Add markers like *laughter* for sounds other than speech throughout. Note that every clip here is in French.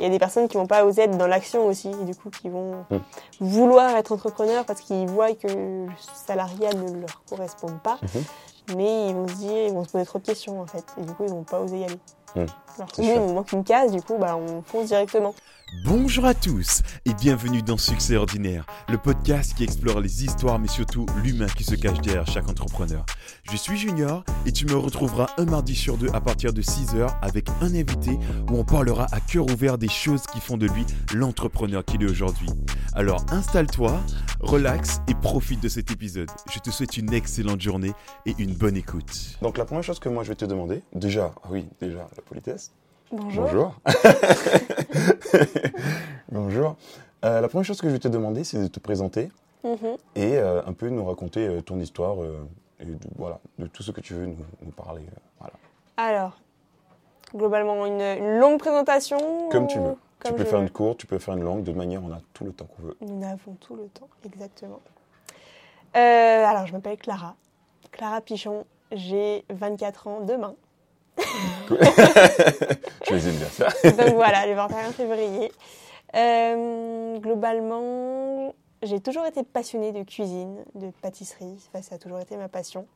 Il y a des personnes qui vont pas oser être dans l'action aussi, et du coup qui vont Mm. vouloir être entrepreneurs parce qu'ils voient que le salariat ne leur correspond pas, Mhm. mais ils vont se dire, ils vont se poser trop de questions en fait, et du coup ils vont pas oser y aller. Mm. Alors C'est nous, il nous manque une case, du coup bah, on fonce directement. Bonjour à tous et bienvenue dans Succès Ordinaire, le podcast qui explore les histoires mais surtout l'humain qui se cache derrière chaque entrepreneur. Je suis Junior et tu me retrouveras un mardi sur deux à partir de 6h avec un invité où on parlera à cœur ouvert des choses qui font de lui l'entrepreneur qu'il est aujourd'hui. Alors installe-toi, relaxe et profite de cet épisode. Je te souhaite une excellente journée et une bonne écoute. Donc la première chose que moi je vais te demander, déjà, oui, déjà la politesse. Bonjour. Bonjour. *laughs* Bonjour. Euh, la première chose que je vais te demander, c'est de te présenter Mhm. et euh, un peu nous raconter euh, ton histoire et de, voilà, de tout ce que tu veux nous, nous parler. voilà. Alors, globalement, une, une longue présentation Comme tu veux. comme tu peux faire veux une courte, tu peux faire une longue, de manière on a tout le temps qu'on veut. Nous avons tout le temps, exactement. Alors, je m'appelle Clara. Clara Pichon. J'ai 24 ans demain. *laughs* Aime bien ça. Donc voilà, le 21 février. Euh, globalement, j'ai toujours été passionnée de cuisine, de pâtisserie. Ça a toujours été ma passion.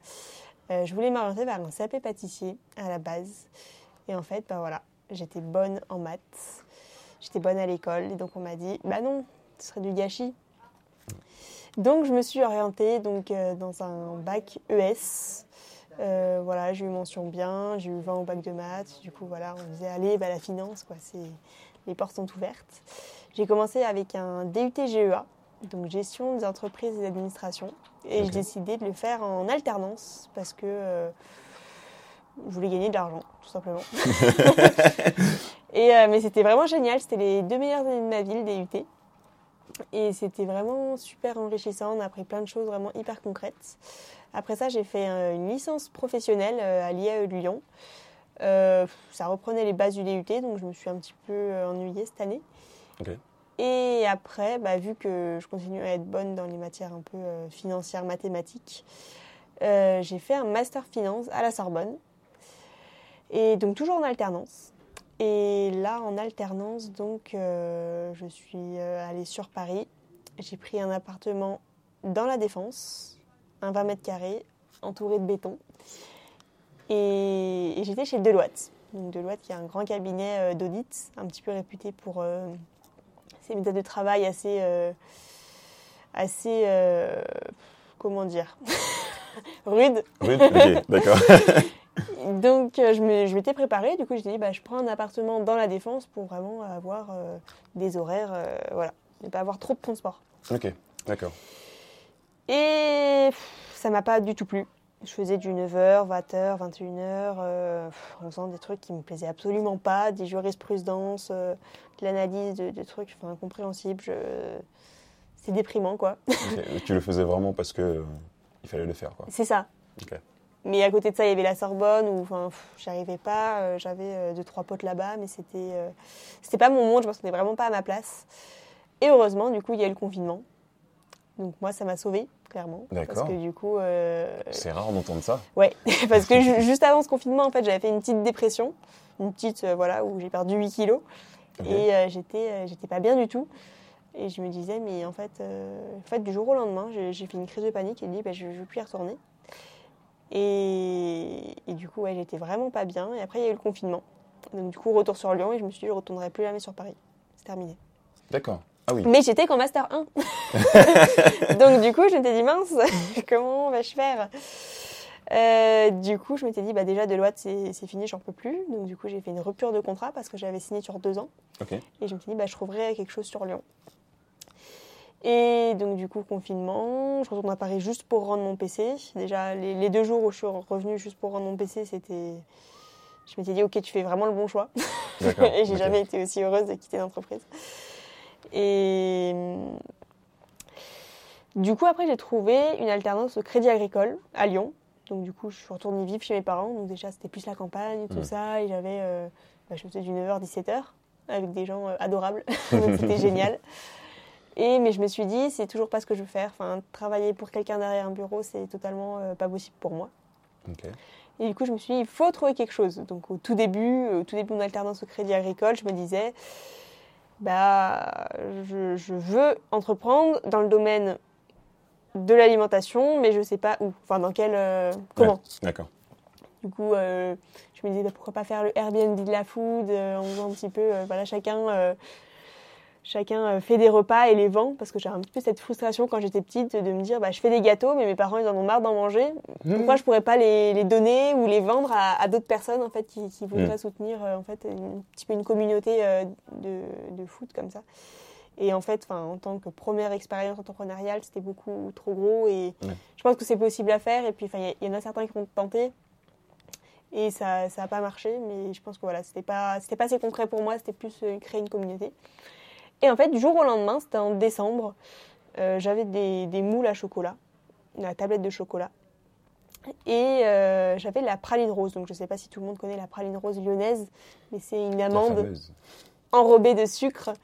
Euh, je voulais m'orienter vers un CAP pâtissier à la base. Et en fait, bah voilà, j'étais bonne en maths. J'étais bonne à l'école. Et donc, on m'a dit, bah non, ce serait du gâchis. Donc, je me suis orientée donc, euh, dans un bac ES. Euh, voilà, j'ai eu mention bien, j'ai eu 20 au bac de maths. Du coup, voilà, on disait, allez, bah, la finance, quoi, c'est... les portes sont ouvertes. J'ai commencé avec un DUT GEA, donc gestion des entreprises et d'administration. Et Ok. j'ai décidé de le faire en alternance parce que euh, je voulais gagner de l'argent, tout simplement. *laughs* *laughs* et, euh, mais c'était vraiment génial, c'était les deux meilleures années de ma vie, le DUT. Et c'était vraiment super enrichissant, on a appris plein de choses vraiment hyper concrètes. Après ça, j'ai fait euh, une licence professionnelle euh, à l'IAE de Lyon. Euh, ça reprenait les bases du DUT, donc je me suis un petit peu ennuyée cette année. Et après, bah, vu que je continue à être bonne dans les matières un peu euh, financières, mathématiques, euh, j'ai fait un master finance à la Sorbonne. Et donc toujours en alternance. Et là, en alternance, donc, euh, je suis euh, allée sur Paris. J'ai pris un appartement dans la Défense, un 20 mètres carrés, entouré de béton. Et, et j'étais chez Deloitte. Donc Deloitte, qui est un grand cabinet euh, d'audit, un petit peu réputé pour euh, ses méthodes de travail assez. euh, assez. comment dire *laughs* Rude. Oui, ok, d'accord. *laughs* Donc euh, je je m'étais préparée, du coup j'ai dit bah, je prends un appartement dans la défense pour vraiment avoir euh, des horaires, euh, voilà, ne pas avoir trop de transport. ok, d'accord. Et pff, ça m'a pas du tout plu. Je faisais du 9h, 20h, 21h, euh, pff, en faisant des trucs qui me plaisaient absolument pas, des jurisprudences, de l'analyse de, de trucs enfin, incompréhensibles. Je... C'est déprimant quoi. Tu le faisais vraiment parce que il fallait le faire, quoi. C'est ça. Ok. Mais à côté de ça, il y avait la Sorbonne où enfin, j'y arrivais pas. euh, J'avais euh, deux, trois potes là-bas, mais c'était euh, c'était pas mon monde. Je me sentais vraiment pas à ma place. Et heureusement, du coup, il y a eu le confinement. Donc moi, ça m'a sauvée, clairement. Parce D'accord. que du coup, euh, C'est rare d'entendre ça. ouais, *laughs* parce que ju- *laughs* juste avant ce confinement, en fait, j'avais fait une petite dépression, une petite, voilà, où j'ai perdu 8 kilos. Et j'étais j'étais pas bien du tout. Et je me disais, mais en fait, en fait du jour au lendemain, j'ai fait une crise de panique et dit, bah, je ne veux plus y retourner. Et, et du coup, ouais, j'étais vraiment pas bien. Et après, il y a eu le confinement. Donc, du coup, retour sur Lyon et je me suis dit, je ne retournerai plus jamais sur Paris. C'est terminé. D'accord. Ah oui. Mais j'étais qu'en Master 1. *laughs* Donc, du coup, je m'étais dit, mince, *laughs* comment vais-je faire? Euh, Du coup, je m'étais dit, bah, déjà, Deloitte, c'est c'est fini, j'en peux plus. Donc, du coup, j'ai fait une rupture de contrat parce que j'avais signé sur deux ans. Et je me suis dit, bah, je trouverai quelque chose sur Lyon. Et donc, du coup, confinement, je retourne à Paris juste pour rendre mon PC. Déjà, les, les deux jours où je suis revenue juste pour rendre mon PC, c'était. Je m'étais dit, ok, tu fais vraiment le bon choix. *laughs* Et j'ai jamais été aussi heureuse de quitter l'entreprise. Et. Du coup, après, j'ai trouvé une alternance au Crédit Agricole à Lyon. Donc, du coup, je suis retournée vivre chez mes parents. Donc, déjà, c'était plus la campagne, tout ça. Et j'avais. euh, bah, je faisais du 9h, 17h avec des gens euh, adorables. *laughs* Donc, c'était génial. *laughs* Et, mais je me suis dit, c'est toujours pas ce que je veux faire. Enfin, travailler pour quelqu'un derrière un bureau, c'est totalement euh, pas possible pour moi. Et du coup, je me suis dit, il faut trouver quelque chose. Donc, au tout début, au tout début de mon alternance au Crédit Agricole, je me disais, bah, je, je veux entreprendre dans le domaine de l'alimentation, mais je sais pas où, enfin dans quel, euh, comment. Ouais, D'accord. Du coup, euh, je me disais bah, pourquoi pas faire le Airbnb de la food en faisant un petit peu, voilà, chacun, chacun euh, fait des repas et les vend parce que j'ai un petit peu cette frustration quand j'étais petite de me dire bah, je fais des gâteaux, mais mes parents ils en ont marre d'en manger. Pourquoi je pourrais pas les, les donner ou les vendre à, à d'autres personnes en fait qui, qui voudraient soutenir euh, en fait une, un petit peu une communauté euh, de, de foot comme ça. Et en fait, en tant que première expérience entrepreneuriale, c'était beaucoup trop gros et je pense que c'est possible à faire. Et puis, il y, en a certains qui ont tenté et ça n'a pas marché. Mais je pense que voilà, c'était pas, c'était pas assez concret pour moi. C'était plus créer une communauté. Et en fait, du jour au lendemain, c'était en décembre, euh, j'avais des, des moules à chocolat, la tablette de chocolat. Et euh, j'avais la praline rose. Donc, je ne sais pas si tout le monde connaît la praline rose lyonnaise, mais c'est une amande enrobée de sucre.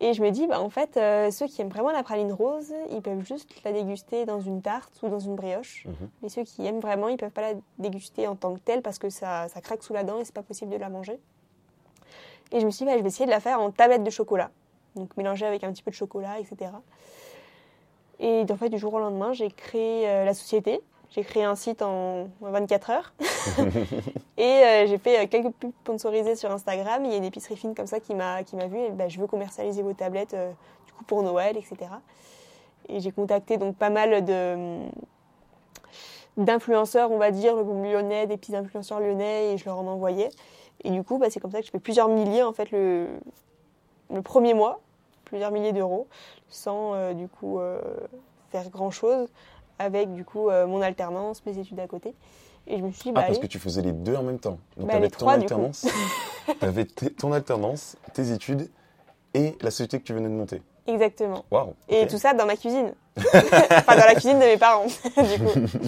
Et je me dis, bah, en fait, euh, ceux qui aiment vraiment la praline rose, ils peuvent juste la déguster dans une tarte ou dans une brioche. Mhm. Mais ceux qui aiment vraiment, ils peuvent pas la déguster en tant que telle parce que ça, ça craque sous la dent et c'est pas possible de la manger. Et je me suis dit, bah, je vais essayer de la faire en tablette de chocolat. Donc mélangée avec un petit peu de chocolat, etc. Et en fait, du jour au lendemain, j'ai créé euh, la société. J'ai créé un site en 24 heures. *laughs* et euh, j'ai fait euh, quelques pubs sponsorisées sur Instagram. Il y a une épicerie fine comme ça qui m'a qui m'a vu. Et bah, je veux commercialiser vos tablettes euh, du coup pour Noël, etc. Et j'ai contacté donc pas mal de d'influenceurs, on va dire, le lyonnais, des petits influenceurs lyonnais, et je leur en envoyais. Et du coup, bah, c'est comme ça que je fais plusieurs milliers en fait le, le premier mois, plusieurs milliers d'euros, sans euh, du coup euh, faire grand chose, avec du coup euh, mon alternance, mes études à côté. Et je me suis dit, Ah, bah, parce allez, que tu faisais les deux en même temps. Donc, Bah, tu avais ton trois, alternance, *laughs* t'avais t- ton alternance, tes études et la société que tu venais de monter. exactement. Et tout ça dans ma cuisine. *laughs* enfin, dans la cuisine de mes parents, *laughs* du coup.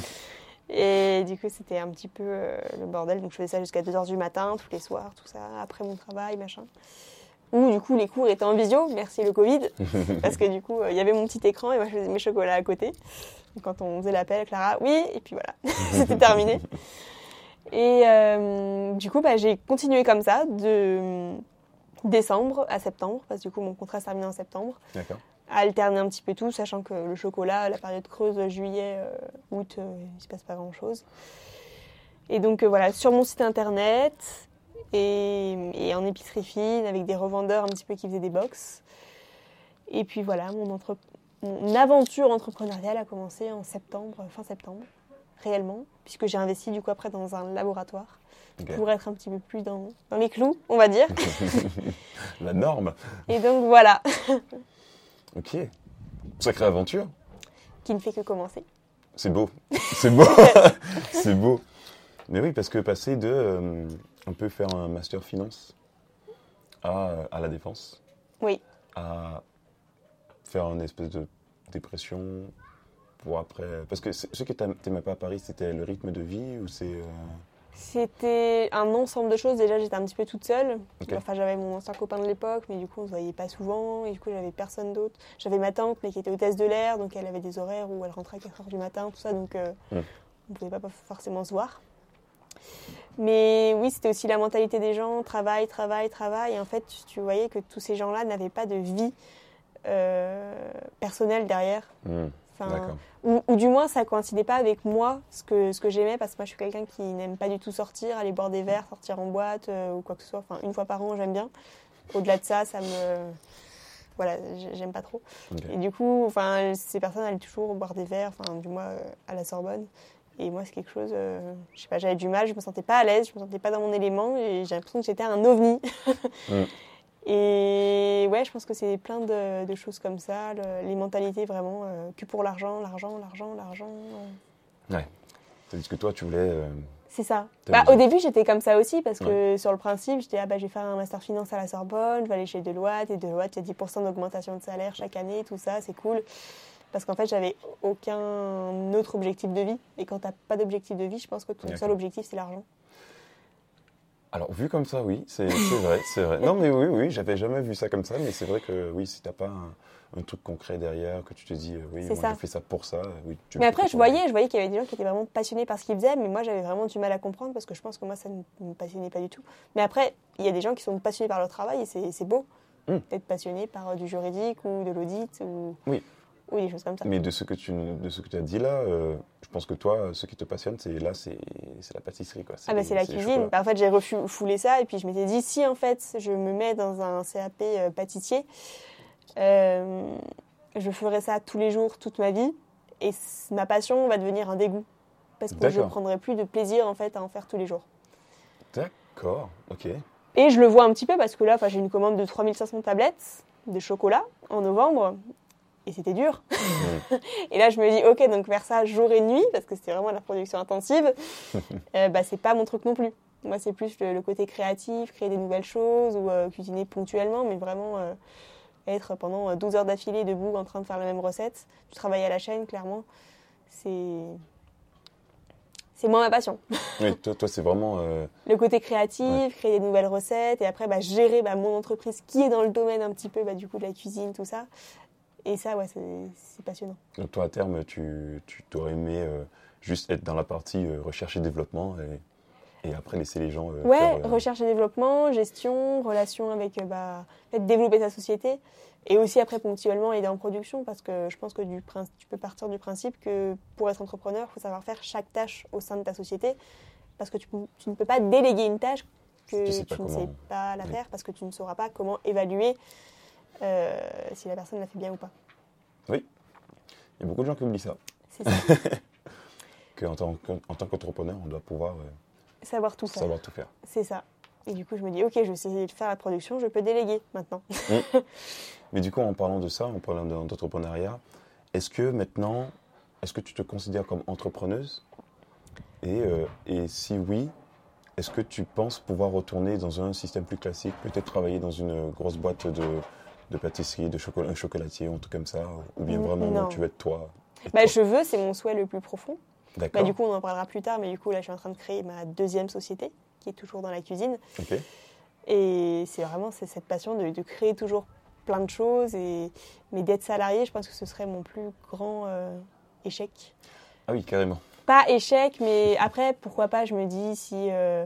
Et du coup, c'était un petit peu euh, le bordel. Donc, je faisais ça jusqu'à 2h du matin, tous les soirs, tout ça, après mon travail, machin. Ou du coup, les cours étaient en visio, merci le Covid. *laughs* parce que du coup, euh, il y avait mon petit écran et moi, je faisais mes chocolats à côté. Quand on faisait l'appel, Clara, oui, et puis voilà, *laughs* c'était terminé. Et euh, du coup, bah, j'ai continué comme ça de décembre à septembre, parce que du coup, mon contrat se terminait en septembre D'accord. à alterner un petit peu tout, sachant que le chocolat, la période creuse, juillet, euh, août, euh, il ne se passe pas grand-chose. Et donc euh, voilà, sur mon site internet et, et en épicerie fine, avec des revendeurs un petit peu qui faisaient des box. Et puis voilà, mon, entre- mon aventure entrepreneuriale a commencé en septembre, fin septembre, réellement, puisque j'ai investi du coup après dans un laboratoire pour être un petit peu plus dans, dans les clous, on va dire. *laughs* La norme. Et donc voilà, *laughs* Ok. Sacrée aventure. qui ne fait que commencer. C'est beau. C'est beau. *laughs* c'est beau. Mais oui, parce que passer de euh, un peu faire un master finance à, à la défense, Oui. à faire une espèce de dépression pour après. Parce que ce que t'a- t'aimais pas à Paris, c'était le rythme de vie ou c'est. euh, C'était un ensemble de choses. Déjà, j'étais un petit peu toute seule. Enfin, j'avais mon ancien copain de l'époque, mais du coup, on se voyait pas souvent. Et du coup, j'avais personne d'autre. J'avais ma tante, mais qui était hôtesse de l'air, donc elle avait des horaires où elle rentrait à 4 heures du matin, tout ça, donc euh, Mm. on pouvait pas forcément se voir. Mais oui, c'était aussi la mentalité des gens, travail, travail, travail. Et en fait, tu voyais que tous ces gens-là n'avaient pas de vie euh, personnelle derrière. hmm, Enfin, ou, ou du moins, ça coïncidait pas avec moi, ce que, ce que j'aimais, parce que moi, je suis quelqu'un qui n'aime pas du tout sortir, aller boire des verres, sortir en boîte euh, ou quoi que ce soit. Enfin, une fois par an, j'aime bien. Au-delà de ça, ça me. Voilà, j'ai- j'aime pas trop. Et du coup, enfin, ces personnes allaient toujours boire des verres, enfin, du moins euh, à la Sorbonne. Et moi, c'est quelque chose, euh, je sais pas, j'avais du mal, je me sentais pas à l'aise, je me sentais pas dans mon élément et j'ai l'impression que j'étais un ovni. *laughs* Mm. Et ouais, je pense que c'est plein de, de choses comme ça, le- les mentalités vraiment euh, que pour l'argent, l'argent, l'argent, l'argent. euh. Tandis que toi, tu voulais. euh, C'est ça. Bah, au début, j'étais comme ça aussi parce que sur le principe, j'étais ah bah je vais faire un master finance à la Sorbonne, je vais aller chez Deloitte et Deloitte, il y a 10% d'augmentation de salaire chaque année, tout ça, c'est cool. Parce qu'en fait, j'avais aucun autre objectif de vie. Et quand t'as pas d'objectif de vie, je pense que ton seul objectif, c'est l'argent. Alors, vu comme ça, oui, c'est vrai, c'est vrai. Non, mais oui, oui, j'avais jamais vu ça comme ça, mais c'est vrai que oui, si t'as pas un, un truc concret derrière, que tu te dis, euh, oui, moi ça. je fais ça pour ça, oui. tu Mais après, je voyais, je voyais qu'il y avait des gens qui étaient vraiment passionnés par ce qu'ils faisaient, mais moi, j'avais vraiment du mal à comprendre parce que je pense que moi, ça ne me passionnait pas du tout. Mais après, il y a des gens qui sont passionnés par leur travail et c'est c'est beau. Hmm. d'être passionné par euh, du juridique ou de l'audit ou, Oui. Ou des choses comme ça. Mais de ce que tu, de ce que tu as dit là, euh, je pense que toi, ce qui te passionne, c'est là, c'est la pâtisserie. Quoi. Ah bah c'est la cuisine. Bah, en fait, j'ai refoulé ça et puis je m'étais dit si en fait je me mets dans un CAP euh, pâtissier, euh, je ferai ça tous les jours, toute ma vie et ma passion va devenir un dégoût parce que je D'accord. prendrai plus de plaisir en fait à en faire tous les jours. D'accord, ok. Et je le vois un petit peu parce que là, j'ai une commande de 3500 tablettes de chocolat en novembre et c'était dur. *laughs* et là, je me dis ok, donc faire ça jour et nuit parce que c'était vraiment la production intensive, *laughs* euh, bah c'est pas mon truc non plus. Moi, c'est plus le, le côté créatif, créer des nouvelles choses ou euh, cuisiner ponctuellement, mais vraiment euh, être pendant euh, 12 heures d'affilée debout en train de faire la même recette. Du travail à la chaîne, clairement, c'est c'est moins ma passion. *laughs* Oui, toi, toi c'est vraiment. Le côté créatif, Ouais. créer des nouvelles recettes et après bah, gérer bah, mon entreprise qui est dans le domaine un petit peu bah, du coup de la cuisine, tout ça. Et ça, ouais, c'est passionnant. donc toi, à terme, tu, t'aurais aimé euh, juste être dans la partie euh, recherche et développement et, et après laisser les gens. euh, Ouais, faire, euh, recherche et développement, gestion, relation avec, bah, développer sa société et aussi après ponctuellement aider en production parce que je pense que du tu peux partir du principe que pour être entrepreneur, il faut savoir faire chaque tâche au sein de ta société parce que tu, ne peux pas déléguer une tâche que Tu sais tu pas ne sais pas la Oui. faire parce que tu ne sauras pas comment évaluer euh, si la personne l'a fait bien ou pas. Il y a beaucoup de gens qui oublient ça. C'est ça, *laughs* Qu'en tant, qu'en- en tant qu'entrepreneur, on doit pouvoir euh, savoir tout faire. savoir tout faire. C'est ça. Et du coup, je me dis, ok, je sais faire la production, je peux déléguer maintenant. *laughs* Mais du coup, en parlant de ça, en parlant de- d'entrepreneuriat, est-ce que maintenant, est-ce que tu te considères comme entrepreneuse? Et, euh, et si oui, est-ce que tu penses pouvoir retourner dans un système plus classique, peut-être travailler dans une grosse boîte de, de pâtisserie, de chocolat, un chocolatier, un truc comme ça, ou bien Mm, vraiment non, tu veux être toi Bah, je veux, c'est mon souhait le plus profond. Bah, du coup, on en parlera plus tard, mais du coup, là, je suis en train de créer ma deuxième société, qui est toujours dans la cuisine. Ok. Et c'est vraiment c'est cette passion de, de créer toujours plein de choses. Et, mais d'être salarié, je pense que ce serait mon plus grand euh, échec. Ah oui, carrément. Pas échec, mais après, pourquoi pas, je me dis, si euh,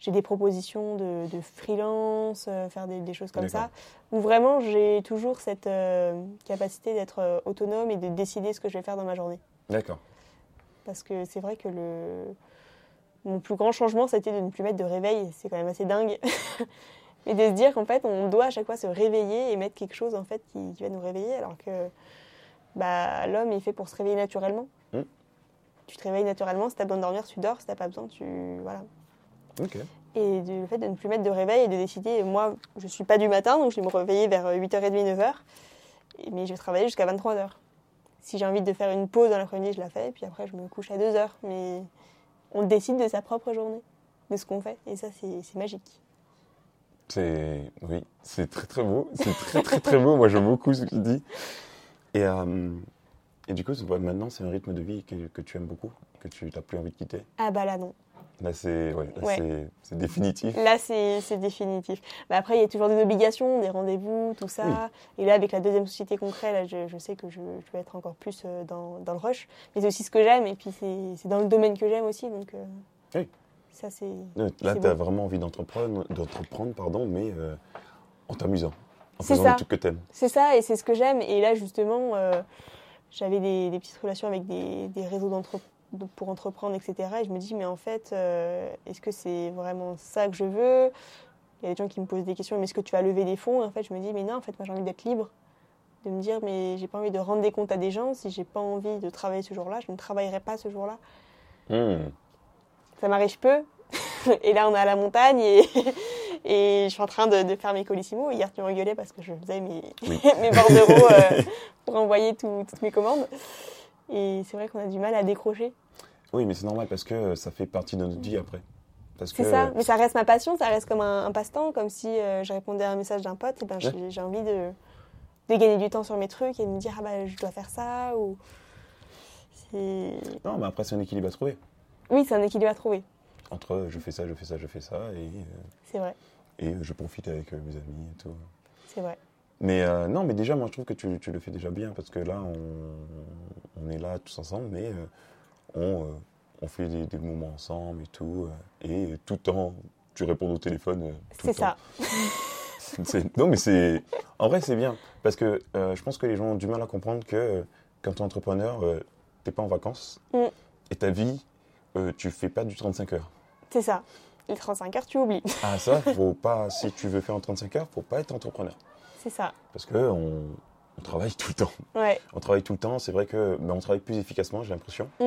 j'ai des propositions de, de freelance, euh, faire des, des choses comme ça, où vraiment j'ai toujours cette euh, capacité d'être euh, autonome et de décider ce que je vais faire dans ma journée. D'accord. Parce que c'est vrai que le... mon plus grand changement, c'était de ne plus mettre de réveil. C'est quand même assez dingue. *laughs* Mais de se dire qu'en fait, on doit à chaque fois se réveiller et mettre quelque chose en fait qui, qui va nous réveiller, alors que bah, l'homme est fait pour se réveiller naturellement. Mm. Tu te réveilles naturellement. Si tu as besoin de dormir, tu dors. Si tu n'as pas besoin, tu voilà. Et de- le fait de ne plus mettre de réveil et de décider, moi, je suis pas du matin, donc je vais me réveiller vers 8h30, 9h, mais je vais travailler jusqu'à 23h. Si j'ai envie de faire une pause dans l'après-midi, je la fais, et puis après, je me couche à 2h. Mais on décide de sa propre journée, de ce qu'on fait, et ça, c'est magique. C'est oui, c'est très très beau, c'est très très très beau. Moi, j'aime beaucoup ce que tu dis. Et, euh, et du coup, maintenant, c'est un rythme de vie que, que tu aimes beaucoup, que tu n'as plus envie de quitter. Ah bah là, non. Là, c'est ouais, Ouais. définitif. Là, c'est définitif. Bah, après, il y a toujours des obligations, des rendez-vous, tout ça. Et là, avec la deuxième société qu'on crée, là, je, je sais que je, je vais être encore plus euh, dans, dans le rush. Mais c'est aussi ce que j'aime, et puis c'est dans le domaine que j'aime aussi. Donc, euh, Oui. ça, c'est. Là, tu as vraiment envie d'entreprendre, pardon, mais euh, en t'amusant, en faisant ça. le truc que t'aimes. C'est ça, et c'est ce que j'aime. Et là, justement, euh, j'avais des, des petites relations avec des, des réseaux d'entre- de- pour entreprendre, etc. Et je me dis, mais en fait, euh, est-ce que c'est vraiment ça que je veux? Il y a des gens qui me posent des questions, mais est-ce que tu vas lever des fonds? Et en fait, je me dis, mais non, en fait, moi, j'ai envie d'être libre. De me dire, mais j'ai pas envie de rendre des comptes à des gens. Si j'ai pas envie de travailler ce jour-là, je ne travaillerai pas ce jour-là. Hmm. Ça m'arrive peu. *laughs* et là, on est à la montagne et, *laughs* et je suis en train de, de faire mes colissimo. Hier, tu m'engueulais parce que je faisais mes, Oui. *laughs* mes bordereaux euh, pour envoyer tout- toutes mes commandes. Et c'est vrai qu'on a du mal à décrocher. Oui, mais c'est normal parce que ça fait partie de notre vie après. Parce que C'est ça. Mais ça reste ma passion, ça reste comme un, un passe-temps, comme si euh, je répondais à un message d'un pote. Et ben, j'ai j'ai envie de, de gagner du temps sur mes trucs et de me dire, ah bah, je dois faire ça. Ou... C'est- non, mais après c'est un équilibre à trouver Oui, c'est un équilibre à trouver. entre je fais ça, je fais ça, je fais ça, et, euh, C'est vrai. et je profite avec euh, mes amis et tout. C'est vrai. Mais non, mais déjà, moi, je trouve que tu, tu le fais déjà bien parce que là, on, on est là tous ensemble, mais euh, on, euh, on fait des, des moments ensemble et tout. euh, et tout le temps, tu réponds au téléphone. tout le C'est ça. Non, mais c'est. En vrai, c'est bien. Parce que je pense que les gens ont du mal à comprendre que quand tu es entrepreneur, euh, t'es pas en vacances. Mm. Et ta vie, euh, tu fais pas du 35 heures. C'est ça. Les 35 heures, tu oublies. Ah, ça, faut pas. Si tu veux faire en 35 heures, faut pas être entrepreneur. C'est ça. Parce que on, on travaille tout le temps. Ouais, On travaille tout le temps. C'est vrai que ben, on travaille plus efficacement, j'ai l'impression. Mm.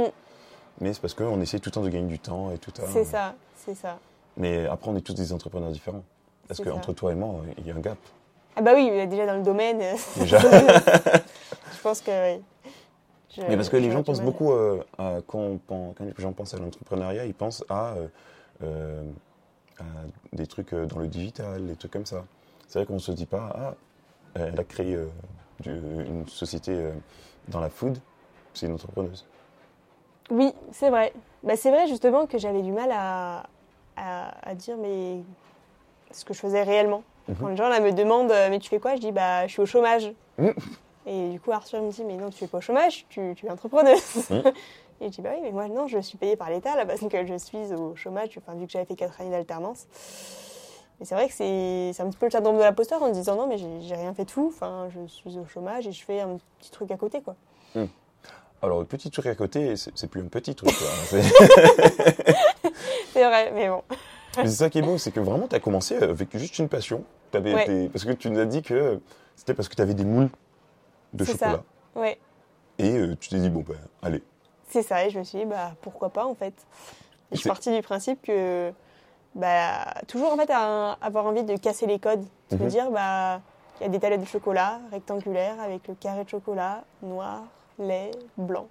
Mais c'est parce qu'on essaie tout le temps de gagner du temps et tout c'est ça. C'est ça. Mais après, on est tous des entrepreneurs différents. Parce qu'entre toi et moi, il y a un gap. Ah bah oui, déjà dans le domaine, euh, *laughs* Déjà. *laughs* je pense que oui. Je- Mais parce que les gens pensent mal. beaucoup, euh, à- quand, les gens pensent à l'entrepreneuriat, ils pensent à, euh, euh, à des trucs euh, dans le digital, des trucs comme ça. C'est vrai qu'on ne se dit pas, ah, elle a créé euh, une société euh, dans la food, c'est une entrepreneuse. Oui, c'est vrai. Bah, c'est vrai justement que j'avais du mal à, à, à dire mais ce que je faisais réellement. Mhm. Quand les gens là, me demandent euh, mais tu fais quoi? Je dis bah je suis au chômage. Mhm. Et du coup Arthur me dit mais non tu es pas au chômage, tu, tu es entrepreneuse. Mhm. *laughs* Et je dis bah oui mais moi non je suis payée par l'État là parce que je suis au chômage, enfin, vu que j'avais fait 4 années d'alternance. Mais c'est vrai que c'est un petit peu le syndrome de l'imposteur en se disant non mais j'ai rien fait de fou, enfin je suis au chômage et je fais un petit truc à côté quoi. Alors, le petit truc à côté, c'est plus un petit truc. *laughs* C'est- vrai mais bon. Mais c'est ça qui est beau, c'est que vraiment, tu as commencé avec juste une passion. Ouais. été- Parce que tu nous as dit que c'était parce que tu avais des moules de chocolat. ça. Ouais. Et euh, tu t'es dit, bon, ben, allez. C'est ça, et je me suis dit, bah, pourquoi pas en fait. Et je suis partie du principe que, bah, toujours en fait, avoir envie de casser les codes. De me Mhm. dire, bah, il y a des tablettes de chocolat rectangulaires avec le carré de chocolat, noir, lait, blanc.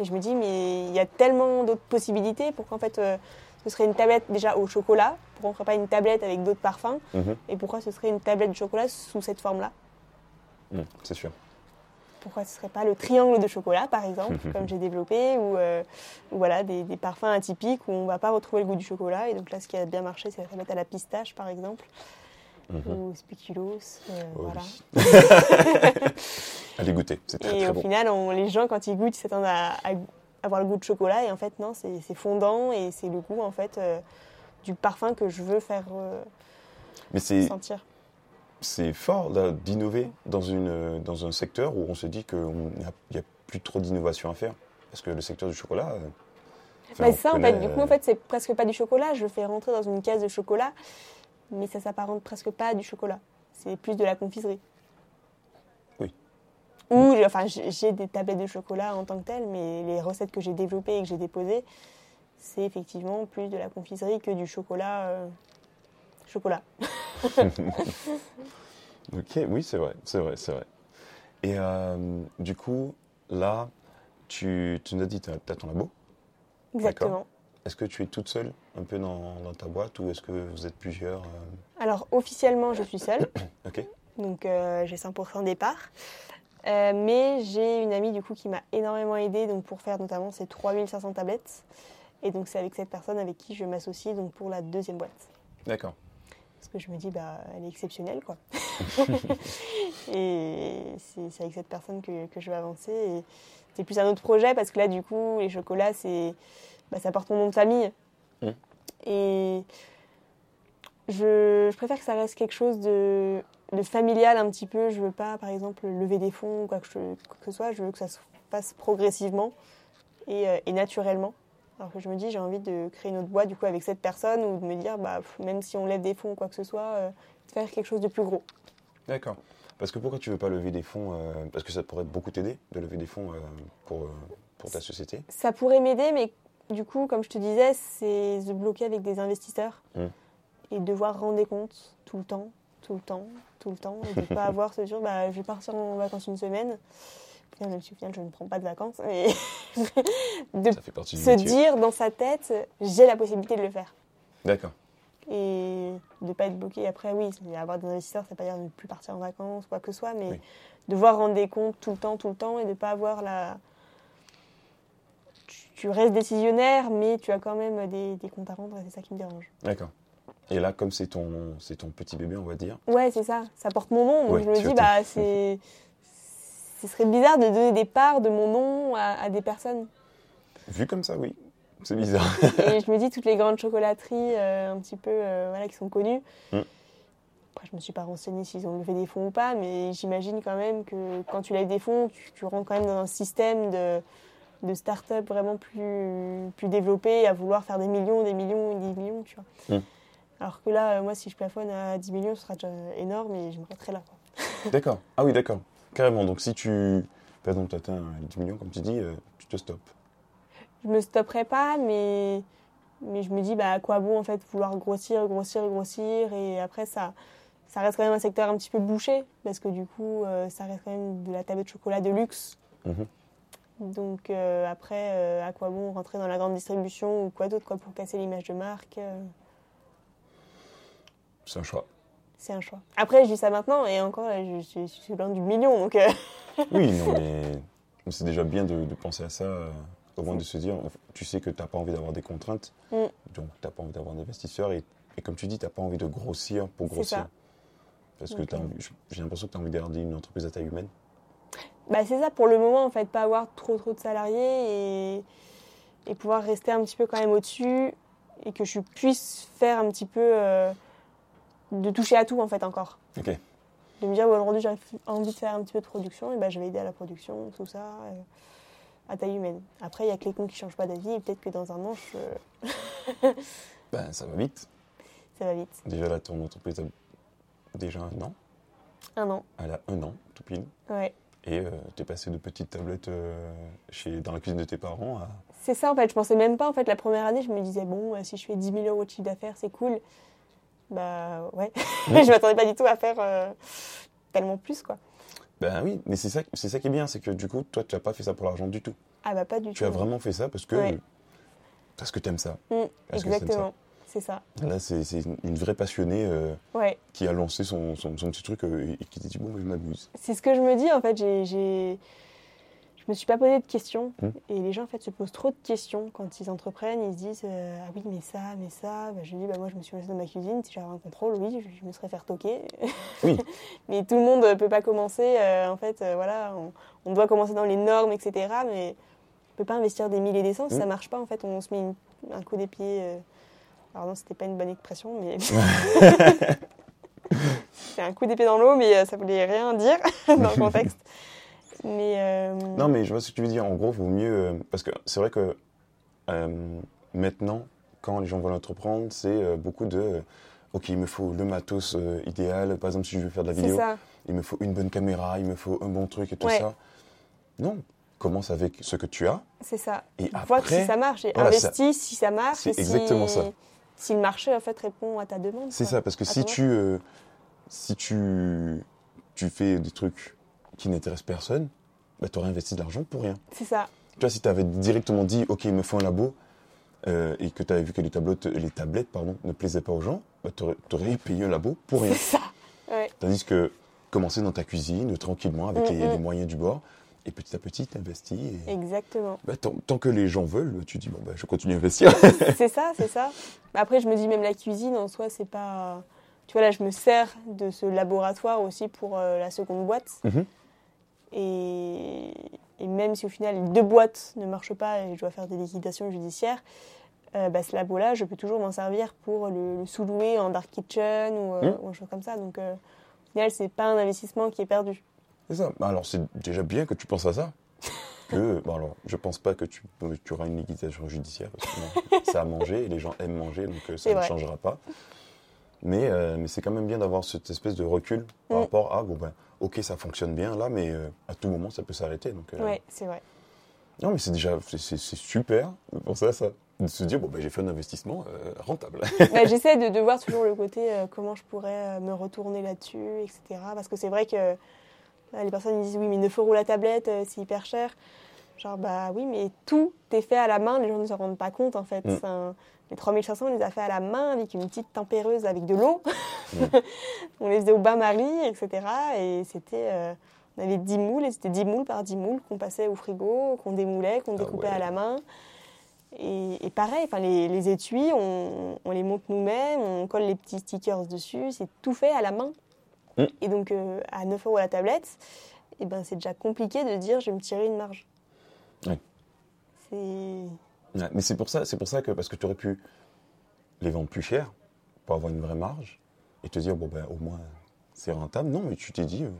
Et je me dis, mais il y a tellement d'autres possibilités pour qu'en fait, euh, ce serait une tablette déjà au chocolat, pourquoi on ne ferait pas une tablette avec d'autres parfums, Mhm. et pourquoi ce serait une tablette de chocolat sous cette forme-là? Mm, c'est sûr. Pourquoi ce serait pas le triangle de chocolat, par exemple, *laughs* comme j'ai développé, ou, euh, voilà, des, des parfums atypiques où on va pas retrouver le goût du chocolat. Et donc là, ce qui a bien marché, c'est la tablette à la pistache, par exemple, Mhm. ou spéculoos. euh, Oh voilà. oui. *laughs* Allez goûter, c'est très Et très au bon. final, on- les gens, quand ils goûtent, ils s'attendent à, à avoir le goût de chocolat. Et en fait, non, c'est fondant et c'est le goût, en fait, euh, du parfum que je veux faire euh, Mais sentir. C'est fort d'innover dans, une, dans un secteur où on se dit qu'il n'y a, plus trop d'innovation à faire. Parce que le secteur du chocolat. euh, enfin, Bah, ça, en fait. Du coup, euh, en fait, c'est presque pas du chocolat. Je le fais rentrer dans une case de chocolat, mais ça s'apparente presque pas à du chocolat. C'est plus de la confiserie. Oui. Ou, enfin, j'ai j'ai des tablettes de chocolat en tant que telles, mais les recettes que j'ai développées et que j'ai déposées, c'est effectivement plus de la confiserie que du chocolat. euh, chocolat. *laughs* *laughs* Ok, oui, c'est vrai, c'est vrai, c'est vrai. Et euh, du coup, là, tu, tu nous as dit, tu as, ton labo. Exactement. Est-ce que tu es toute seule un peu dans, dans ta boîte ou est-ce que vous êtes plusieurs euh, Alors, officiellement, je suis seule. *coughs* Ok. Donc euh, j'ai 100% des parts. Mais j'ai une amie du coup qui m'a énormément aidée donc, pour faire notamment ces 3500 tablettes. Et donc c'est avec cette personne avec qui je m'associe donc pour la deuxième boîte. D'accord. Parce que je me dis, bah, elle est exceptionnelle quoi. *laughs* et c'est avec cette personne que, que je vais avancer. Et c'est plus un autre projet parce que là du coup, les chocolats, c'est, bah, ça porte mon nom de famille. Mm. Et je, je préfère que ça reste quelque chose de, de familial un petit peu. Je veux pas, par exemple, lever des fonds ou quoi que, je- quoi que ce soit. Je veux que ça se fasse progressivement et, euh, et naturellement. Alors que je me dis, j'ai envie de créer une autre boîte du coup avec cette personne ou de me dire, bah, pff, même si on lève des fonds ou quoi que ce soit, euh, de faire quelque chose de plus gros. D'accord. Parce que pourquoi tu veux pas lever des fonds euh, Parce que ça pourrait beaucoup t'aider de lever des fonds euh, pour, euh, pour ta société? Ça pourrait m'aider, mais du coup, comme je te disais, c'est se bloquer avec des investisseurs Mm. et devoir rendre des comptes tout le temps, tout le temps, tout le temps, et de ne pas *laughs* avoir ce jour, bah, je vais partir en vacances une semaine. Au final, même si au final, je ne prends pas de vacances, mais *laughs* de Ça fait partie du se métier. dire dans sa tête, j'ai la possibilité de le faire. D'accord. Et de ne pas être bloqué. Après, oui, avoir des investisseurs, ça ne veut pas dire ne plus partir en vacances, quoi que ce soit, mais Oui. devoir rendre des comptes tout le temps, tout le temps, et de ne pas avoir la. Tu, tu restes décisionnaire, mais tu as quand même des, des comptes à rendre, et c'est ça qui me dérange. D'accord. Et là, comme c'est ton, c'est ton petit bébé, on va dire. Ouais, c'est ça, ça porte mon nom, donc Ouais, je me dis, bah, *laughs* c'est. Ce serait bizarre de donner des parts de mon nom à, à des personnes. Vu comme ça, oui. C'est bizarre. Et je me dis, toutes les grandes chocolateries, euh, un petit peu, euh, voilà, qui sont connues, Mm. après, je me suis pas renseignée s'ils ont levé des fonds ou pas, mais j'imagine quand même que quand tu lèves des fonds, tu, tu rentres quand même dans un système de, de start-up vraiment plus, plus développé, à vouloir faire des millions, des millions, des millions, tu vois. Mm. Alors que là, euh, moi, si je plafonne à 10 millions, ce sera déjà énorme et je me mettrai là. D'accord. Ah oui, d'accord. Carrément. Donc si tu, par exemple, tu atteins 10 millions, comme tu dis, euh, tu te stoppes. Je me stopperai pas, mais, mais je me dis, bah, à quoi bon, en fait, vouloir grossir, grossir, grossir, et après, ça, ça reste quand même un secteur un petit peu bouché, parce que du coup, euh, ça reste quand même de la tablette de chocolat de luxe. Mhm. Donc euh, après, euh, à quoi bon rentrer dans la grande distribution ou quoi d'autre quoi, pour casser l'image de marque euh, C'est un choix. C'est un choix. Après, je dis ça maintenant, et encore, je, suis- je suis loin du million, donc... euh, *laughs* Oui, non, mais c'est déjà bien de, de penser à ça, euh, au moins de se dire, tu sais que tu n'as pas envie d'avoir des contraintes, Mm. donc tu n'as pas envie d'avoir d'investisseurs, et, et comme tu dis, tu n'as pas envie de grossir pour grossir. ça. Parce que Ok. t'as envie- j'ai l'impression que tu as envie garder une entreprise à taille humaine. Bah, c'est ça pour le moment, en fait, pas avoir trop trop de salariés et, et pouvoir rester un petit peu quand même au-dessus et que je puisse faire un petit peu euh, de toucher à tout en fait encore. Ok. De me dire, bon, aujourd'hui j'ai envie de faire un petit peu de production, et ben je vais aider à la production, tout ça, euh, à taille humaine. Après, il y a que les cons qui changent pas d'avis et peut-être que dans un an, je- *laughs* Ben, ça va vite. ça va vite. Déjà là, ton entreprise a déjà un an. Un an, Elle a un an, tout pile. ouais. Et tu es passé de petites tablettes euh, chez, dans la cuisine de tes parents à. C'est ça en fait, je pensais même pas en fait la première année, je me disais bon euh, si je fais 10 000 euros de chiffre d'affaires c'est cool. Bah ouais, *laughs* Oui. je m'attendais pas du tout à faire euh, tellement plus quoi. Ben oui, mais c'est ça, c'est ça qui est bien, c'est que du coup, toi, tu n'as pas fait ça pour l'argent du tout. Ah bah pas du Tu tout. as vraiment fait ça parce que. Ouais. Parce que tu aimes ça. Mm, Parce que t'aimes exactement, c'est ça. Là, c'est une vraie passionnée euh, Ouais, qui a lancé son, son, son petit truc euh, et qui s'est dit bon, je m'amuse. c'est ce que je me dis en fait, j'ai... je me suis pas posé de questions Mm. et les gens en fait se posent trop de questions quand ils entreprennent, ils se disent euh, ah oui mais ça, mais ça, bah, je dis bah moi je me suis lancée dans ma cuisine, si j'avais un contrôle, oui, je, je me serais fait toquer. Oui. *laughs* mais tout le monde ne peut pas commencer, euh, en fait, euh, voilà, on, on doit commencer dans les normes, etc. Mais on peut pas investir des milliers et des cents, si Mm. ça marche pas, en fait, on se met une- un coup des pieds. euh, Alors non, c'était pas une bonne expression, mais *laughs* *laughs* c'est un coup d'épée dans l'eau, mais euh, ça voulait rien dire dans le contexte. Mais euh, Non, mais je vois ce que tu veux dire. En gros, vaut mieux. euh, parce que c'est vrai que euh, maintenant, quand les gens veulent entreprendre, c'est beaucoup de. ok, il me faut le matos idéal. Par exemple, si je veux faire de la vidéo, ça. il me faut une bonne caméra, il me faut un bon truc et tout Ouais. ça. Non, commence avec ce que tu as. C'est ça. Et Vois après, si ça marche et voilà, ça- investis si ça marche. c'est si- exactement ça. Si le marché en fait répond à ta demande. c'est ça. Parce que si tu, euh, si tu, tu fais des trucs qui n'intéressent personne, bah, tu aurais investi de l'argent pour rien. C'est ça. Tu vois, si tu avais directement dit, OK, il me faut un labo, euh, et que tu avais vu que les tablettes, les tablettes pardon, ne plaisaient pas aux gens, bah, tu aurais, payé un labo pour rien. C'est ça. Ouais. Tandis que commencer dans ta cuisine, tranquillement, avec les, Mm, les moyens du bord, et petit à petit, tu investis. Et, Exactement. bah, tant, tant que les gens veulent, tu dis, bon, bah, je continue à investir. *laughs* c'est ça, c'est ça. Après, je me dis même la cuisine en soi, c'est pas. Tu vois, là, je me sers de ce laboratoire aussi pour euh, la seconde boîte. Mhm. Et, et même si au final les deux boîtes ne marchent pas et je dois faire des liquidations judiciaires, euh, bah, ce labo-là, je peux toujours m'en servir pour le, le sous-louer en dark kitchen ou, euh, ou autre chose comme ça. Donc, euh, au final, c'est pas un investissement qui est perdu. C'est ça. Bah, alors, c'est déjà bien que tu penses à ça. *laughs* Que, bon, alors, je pense pas que tu, tu auras une liquidation judiciaire, parce que bon, ça a mangé, et les gens aiment manger, donc euh, ça ne vrai. changera pas. Mais, euh, mais c'est quand même bien d'avoir cette espèce de recul par Mm. rapport à, bon, ben, ok, ça fonctionne bien là, mais euh, à tout moment, ça peut s'arrêter. Donc, euh, Ouais, c'est vrai. Non, mais c'est déjà, c'est- super de penser à ça. De se dire, bon, ben, j'ai fait un investissement euh, rentable. *laughs* Bah, *laughs* J'essaie de, de voir toujours le côté euh, comment je pourrais me retourner là-dessus, etc. Parce que c'est vrai que euh, les personnes disent oui, mais 9 euros la tablette, c'est hyper cher. Genre, bah oui, mais tout est fait à la main, les gens ne se rendent pas compte en fait. Mm. Les 3500, on les a fait à la main avec une petite tempéreuse avec de l'eau. Mm. *laughs* on les faisait au bain-marie, etc. Et c'était. euh, on avait 10 moules, et c'était 10 moules par 10 moules qu'on passait au frigo, qu'on démoulait, qu'on Ah découpait ouais. à la main. Et, et pareil, les, les étuis, on, on les monte nous-mêmes, on colle les petits stickers dessus, c'est tout fait à la main. Mm. Et donc, euh, à 9 euros la tablette, eh ben, c'est déjà compliqué de dire je vais me tirer une marge. Ouais. Mais c'est pour ça, c'est pour ça que parce que tu aurais pu les vendre plus cher pour avoir une vraie marge. et te dire, bon, ben, au moins, c'est rentable. Non, mais tu t'es dit, euh,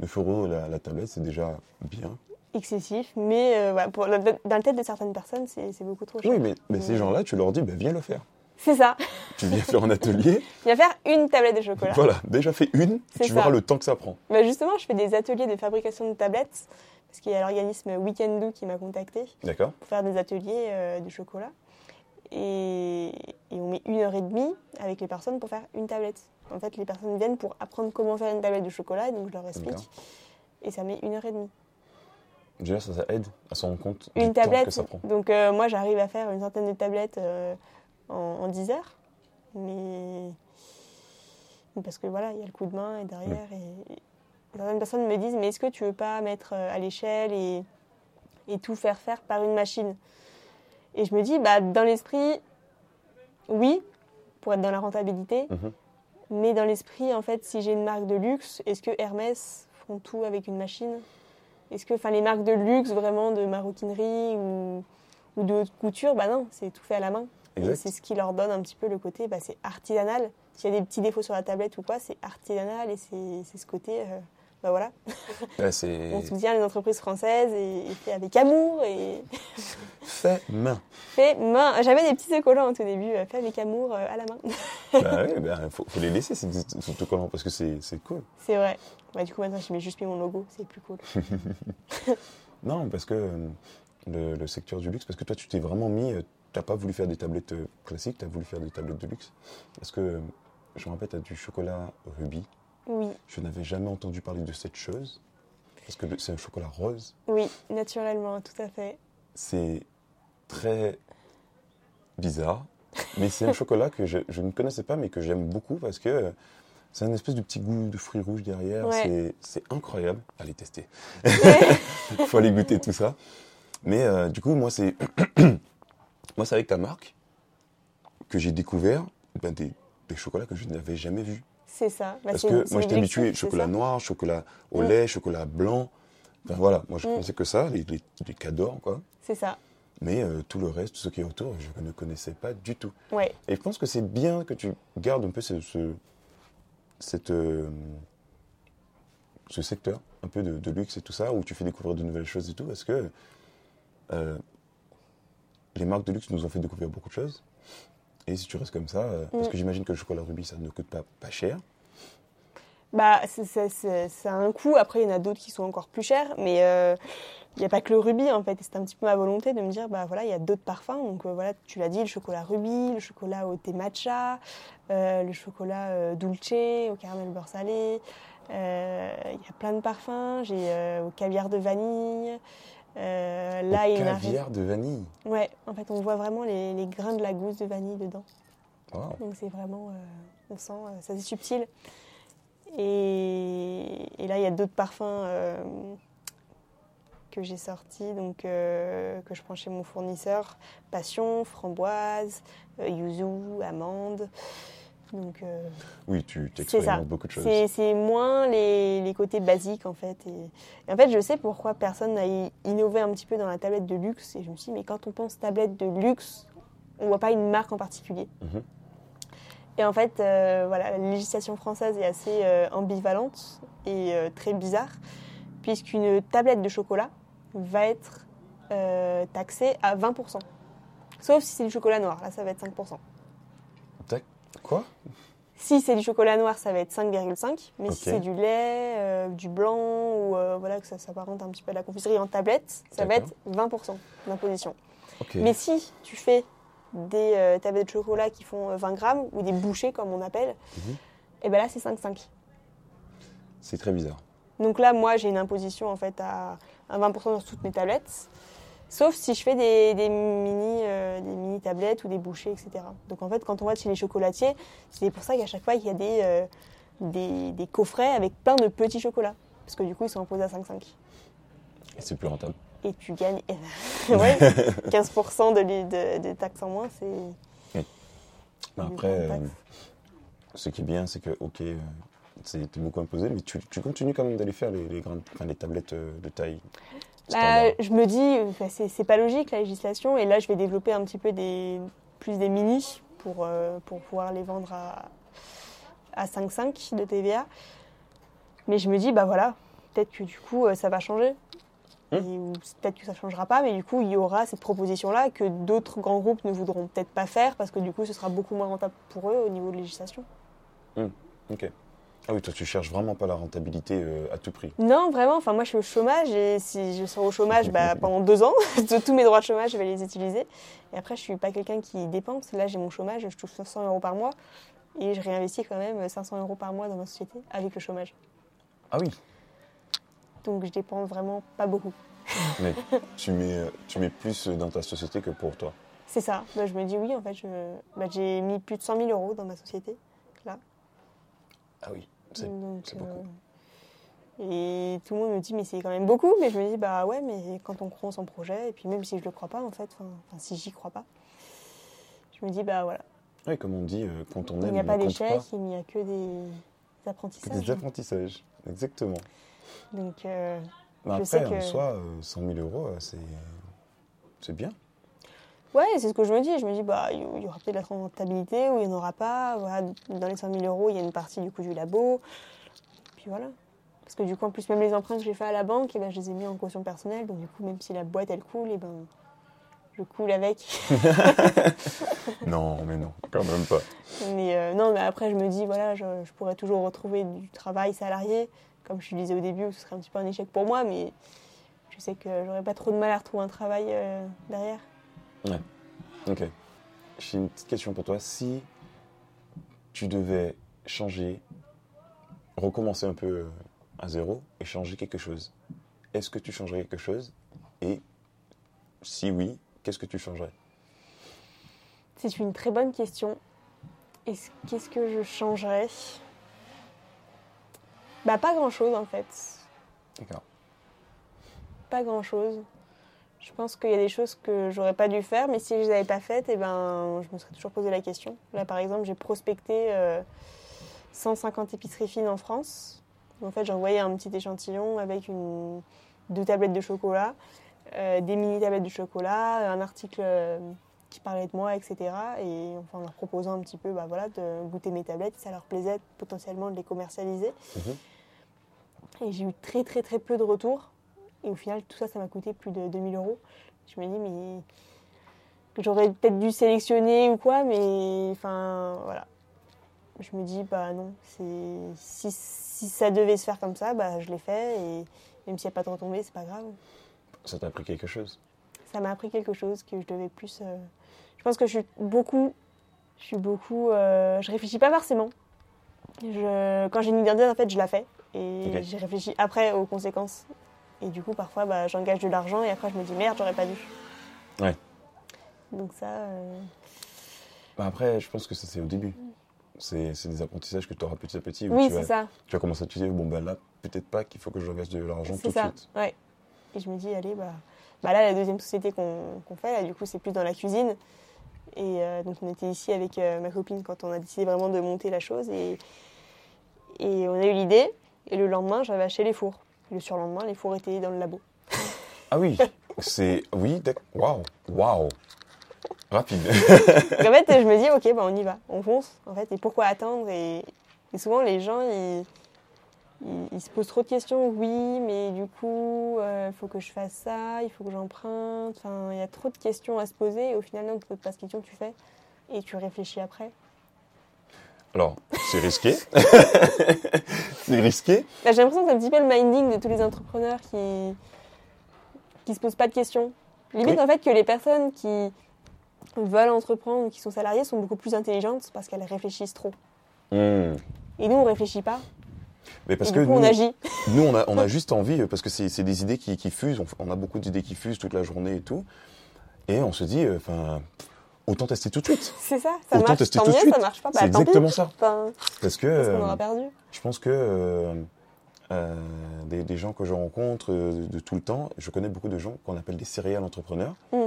9 euros la, la tablette, c'est déjà bien. Excessif, mais euh, pour, dans la tête de certaines personnes, c'est beaucoup trop cher. Oui, mais, mais ces gens-là, tu leur dis, ben, viens le faire. C'est ça. Tu viens faire un *laughs* atelier. Va faire une tablette de chocolat. Voilà, déjà fait une, C'est tu ça. verras le temps que ça prend. Bah, justement, je fais des ateliers de fabrication de tablettes, parce qu'il y a l'organisme Weekendoo qui m'a contacté pour faire des ateliers euh, de chocolat. Et, et on met une heure et demie avec les personnes pour faire une tablette. En fait, les personnes viennent pour apprendre comment faire une tablette de chocolat, donc je leur explique. Et ça met une heure et demie. Déjà, ça, ça aide à se rendre compte du Une temps tablette. que ça prend. Donc euh, moi, j'arrive à faire une centaine de tablettes euh, en, en 10 heures. Mais parce que voilà, il y a le coup de main et derrière. Et, et certaines personnes me disent, mais est-ce que tu veux pas mettre euh, à l'échelle et, et tout faire faire par une machine? Et je me dis, bah dans l'esprit, oui, pour être dans la rentabilité. Mhm. Mais dans l'esprit, en fait, si j'ai une marque de luxe, est-ce que Hermès font tout avec une machine? Est-ce que, enfin, les marques de luxe, vraiment de maroquinerie ou, ou de haute couture, bah non, c'est tout fait à la main. Et c'est ce qui leur donne un petit peu le côté, bah, c'est artisanal. S'il y a des petits défauts sur la tablette ou quoi, c'est artisanal et c'est c'est ce côté, euh, bah voilà, *laughs* on soutient les entreprises françaises et, et fait avec amour et *laughs* fait main. fait main. J'avais des petits écolants au tout début, euh, fait avec amour euh, à la main. bah *laughs* oui, bah, faut, faut les laisser, ces ces autocollants, parce que c'est c'est cool. c'est vrai. Bah, du coup, maintenant, je mets juste mis mon logo, c'est plus cool. Non, parce que euh, le, le secteur du luxe, parce que toi, tu t'es vraiment mis, euh, t'as pas voulu faire des tablettes classiques, tu as voulu faire des tablettes de luxe. Parce que, je me rappelle, tu as du chocolat rubis. Oui, Je n'avais jamais entendu parler de cette chose. Parce que c'est un chocolat rose. oui, naturellement, tout à fait. C'est très bizarre. Mais c'est un *laughs* chocolat que je, je ne connaissais pas, mais que j'aime beaucoup parce que c'est un espèce de petit goût de fruits rouges derrière. Ouais. C'est- C'est incroyable. Allez tester. Il *laughs* faut aller goûter tout ça. Mais euh, du coup, moi, c'est *coughs* moi, c'est avec ta marque que j'ai découvert ben, des, des chocolats que je n'avais jamais vus. C'est ça. Bah, Parce que moi, j'étais habitué chocolat noir, chocolat au Mm. lait, chocolat blanc. Enfin voilà, moi, je Mm. pensais que ça, les, les, les cadors, quoi. C'est ça. Mais euh, tout le reste, tout ce qui est autour, je ne connaissais pas du tout. Ouais, Et je pense que c'est bien que tu gardes un peu ce, ce- cette, euh, ce secteur un peu de, de luxe et tout ça, où tu fais découvrir de nouvelles choses et tout, parce que euh, les marques de luxe nous ont fait découvrir beaucoup de choses. Et si tu restes comme ça, euh, parce Mm. que j'imagine que le chocolat rubis, ça ne coûte pas, pas cher. bah, c'est- c'est- c'est un coût. Après, il y en a d'autres qui sont encore plus chers. Mais euh, il n'y a pas que le rubis, en fait. C'est un petit peu ma volonté de me dire, bah voilà, il y a d'autres parfums. Donc euh, voilà, tu l'as dit, le chocolat rubis, le chocolat au thé matcha, euh, le chocolat euh, dulce, au caramel beurre salé. Euh, Il y a plein de parfums. J'ai euh, au caviar de vanille. Euh, là, Au il arrive. de vanille. Ouais, en fait, on voit vraiment les, les grains de la gousse de vanille dedans. Wow. Donc c'est vraiment, euh, on sent, euh, ça c'est subtil. Et, et là, il y a d'autres parfums euh, que j'ai sortis, donc que je prends chez mon fournisseur passion, framboise, yuzu, amande. Donc euh, Oui, tu c'est ça. expérimentes beaucoup de choses. C'est moins les, les côtés basiques en fait. Et, et en fait, je sais pourquoi personne n'a innové un petit peu dans la tablette de luxe. Et je me suis dit, mais quand on pense tablette de luxe, on voit pas une marque en particulier. Mhm. Et en fait, euh, voilà, la législation française est assez euh, ambivalente et très bizarre, puisqu'une tablette de chocolat va être taxée à 20%. Sauf si c'est du chocolat noir, là ça va être 5%. Quoi? Si c'est du chocolat noir, ça va être 5,5. Mais si c'est du lait, euh, du blanc, ou euh, voilà, que ça s'apparente un petit peu à la confiserie en tablette, ça va être D'accord. 20% d'imposition. Mais si tu fais des euh, tablettes de chocolat qui font euh, 20 grammes, ou des bouchées comme on appelle, Mhm. et ben là c'est 5,5. C'est très bizarre. Donc là, moi, j'ai une imposition en fait à, à 20% sur toutes mes tablettes. Sauf si je fais des, des mini, euh, des mini tablettes ou des bouchées, etc. Donc en fait, quand on va chez les chocolatiers, c'est pour ça qu'à chaque fois, il y a des, euh, des, des coffrets avec plein de petits chocolats. Parce que du coup, ils sont imposés à 5,5. Et c'est plus rentable. Et tu gagnes *laughs* ouais, 15% de, li- de, de taxes en moins, c'est. Après, euh, ce qui est bien, c'est que, ok, c'est beaucoup imposé, mais tu, tu continues quand même d'aller faire les, les grandes, enfin, les tablettes de taille. Bah, je me dis, c'est pas logique la législation, et là je vais développer un petit peu des, plus des mini pour, euh, pour pouvoir les vendre à, à 5,5 de TVA. Mais je me dis, bah voilà, peut-être que du coup, euh, ça va changer. Et, ou peut-être que ça changera pas, mais du coup, il y aura cette proposition-là que d'autres grands groupes ne voudront peut-être pas faire parce que du coup, ce sera beaucoup moins rentable pour eux au niveau de législation. Ok. Ah oui, toi, tu cherches vraiment pas la rentabilité euh, à tout prix. Non, vraiment. Enfin, moi, je suis au chômage et si je sors au chômage bah, *laughs* pendant deux ans, *laughs* de tous mes droits de chômage, je vais les utiliser. Et après, je suis pas quelqu'un qui dépense. Là, j'ai mon chômage, je touche 500 euros par mois et je réinvestis quand même 500 euros par mois dans ma société avec le chômage. Ah oui. Donc, je dépense vraiment pas beaucoup. Mais *laughs* tu mets, tu mets plus dans ta société que pour toi. C'est ça. Bah, je me dis oui, en fait, bah, j'ai mis plus de 100 000 euros dans ma société. Là. Ah oui. C'est beaucoup. Et tout le monde me dit, mais c'est quand même beaucoup. Mais je me dis, bah ouais, mais quand on croit en son projet, et puis même si je le crois pas, en fait, enfin, si j'y crois pas, je me dis, bah voilà. Oui, comme on dit, euh, quand on Il aime, n'y a pas d'échec, il n'y a que des apprentissages. des apprentissages. Exactement. Donc, euh, Je après, sais que- en soi, euh, 100 000 euros, euh, c'est bien. Ouais, c'est ce que je me dis. Je me dis, bah, il y aura peut-être la rentabilité ou il n'y en aura pas. Voilà, dans les 100 000 euros, il y a une partie du coup du labo. Puis voilà. Parce que du coup, en plus, même les emprunts que j'ai fait à la banque, eh ben, je les ai mis en caution personnelle. Donc, du coup, même si la boîte, elle coule, et ben, je coule avec. *laughs* non, mais non, quand même pas. Mais euh, non, mais après, je me dis, voilà, je, je pourrais toujours retrouver du travail salarié. Comme je te disais au début, ce serait un petit peu un échec pour moi, mais je sais que j'aurais pas trop de mal à retrouver un travail euh, derrière. Ok. J'ai une petite question pour toi. Si tu devais changer, recommencer un peu euh, à zéro et changer quelque chose, est-ce que tu changerais quelque chose? Et si oui, qu'est-ce que tu changerais? C'est une très bonne question. Est-ce- Qu'est-ce que je changerais? Bah, pas grand-chose en fait. D'accord. Pas grand-chose. Je pense qu'il y a des choses que j'aurais pas dû faire, mais si je les avais pas faites, eh ben, je me serais toujours posé la question. Là, par exemple, j'ai prospecté euh, 150 épiceries fines en France. En fait, j'ai envoyé un petit échantillon avec une, deux tablettes de chocolat, euh, des mini tablettes de chocolat, un article euh, qui parlait de moi, etc. Et enfin, en leur proposant un petit peu bah, voilà, de goûter mes tablettes, si ça leur plaisait potentiellement de les commercialiser. Mhm. Et j'ai eu très très très peu de retours. Et au final, tout ça, ça m'a coûté plus de 2000 euros. Je me dis, mais j'aurais peut-être dû sélectionner ou quoi, mais enfin, voilà. Je me dis, bah non, c'est si, si ça devait se faire comme ça, bah je l'ai fait. Et même s'il n'y a pas de retombées, c'est pas grave. Ça t'a appris quelque chose? Ça m'a appris quelque chose que je devais plus. euh, Je pense que je suis beaucoup. Je suis beaucoup. euh, Je réfléchis pas forcément. Je... Quand j'ai une idée en fait, je la fais. Et Ok. j'ai réfléchi après aux conséquences. Et du coup, parfois, bah, j'engage de l'argent et après, je me dis merde, j'aurais pas dû. Ouais. Donc, ça. euh, Bah Après, je pense que ça, c'est au début. C'est c'est des apprentissages que tu auras petit à petit. où Oui, c'est ça. tu vas commencer à te dire, bon, ben là, peut-être pas qu'il faut que je reverse de l'argent tout C'est de ça. suite. Ouais. Et je me dis, allez, bah, bah là, la deuxième société qu'on qu'on fait, là, du coup, c'est plus dans la cuisine. Et euh, donc, on était ici avec euh, ma copine quand on a décidé vraiment de monter la chose. Et, et on a eu l'idée. Et le lendemain, j'avais acheté les fours. Le surlendemain, les fours étaient dans le labo. Ah oui, c'est. Oui. Waouh, waouh. Rapide. En fait, je me dis, ok, bah, on y va, on fonce. En fait, et pourquoi attendre et, et souvent, les gens, ils, ils, ils se posent trop de questions. Oui, mais du coup, il faut que je fasse ça, il faut que j'emprunte. Enfin, il y a trop de questions à se poser. Et au final, non, tu ne poses pas de questions, tu fais. Et tu réfléchis après. Alors, c'est risqué. *laughs* c'est risqué. Bah, J'ai l'impression que c'est un petit peu le minding de tous les entrepreneurs qui qui se posent pas de questions. Limite, Oui. en fait, que les personnes qui veulent entreprendre ou qui sont salariées sont beaucoup plus intelligentes parce qu'elles réfléchissent trop. Hmm. Et nous, on réfléchit pas. Mais parce et que du coup, nous, on agit. nous, on a, on a *laughs* juste envie, parce que c'est c'est des idées qui, qui fusent, on, on a beaucoup d'idées qui fusent toute la journée et tout. Et on se dit, euh, enfin, autant tester tout de suite. *laughs* C'est ça, ça Autant marche. tester Tant tout de mieux, suite. ça marche pas. Bah, C'est pis. exactement ça. Enfin, Parce que aura perdu je pense que euh, euh, des, des gens que je rencontre euh, de, de tout le temps, je connais beaucoup de gens qu'on appelle des céréales entrepreneurs. Mm.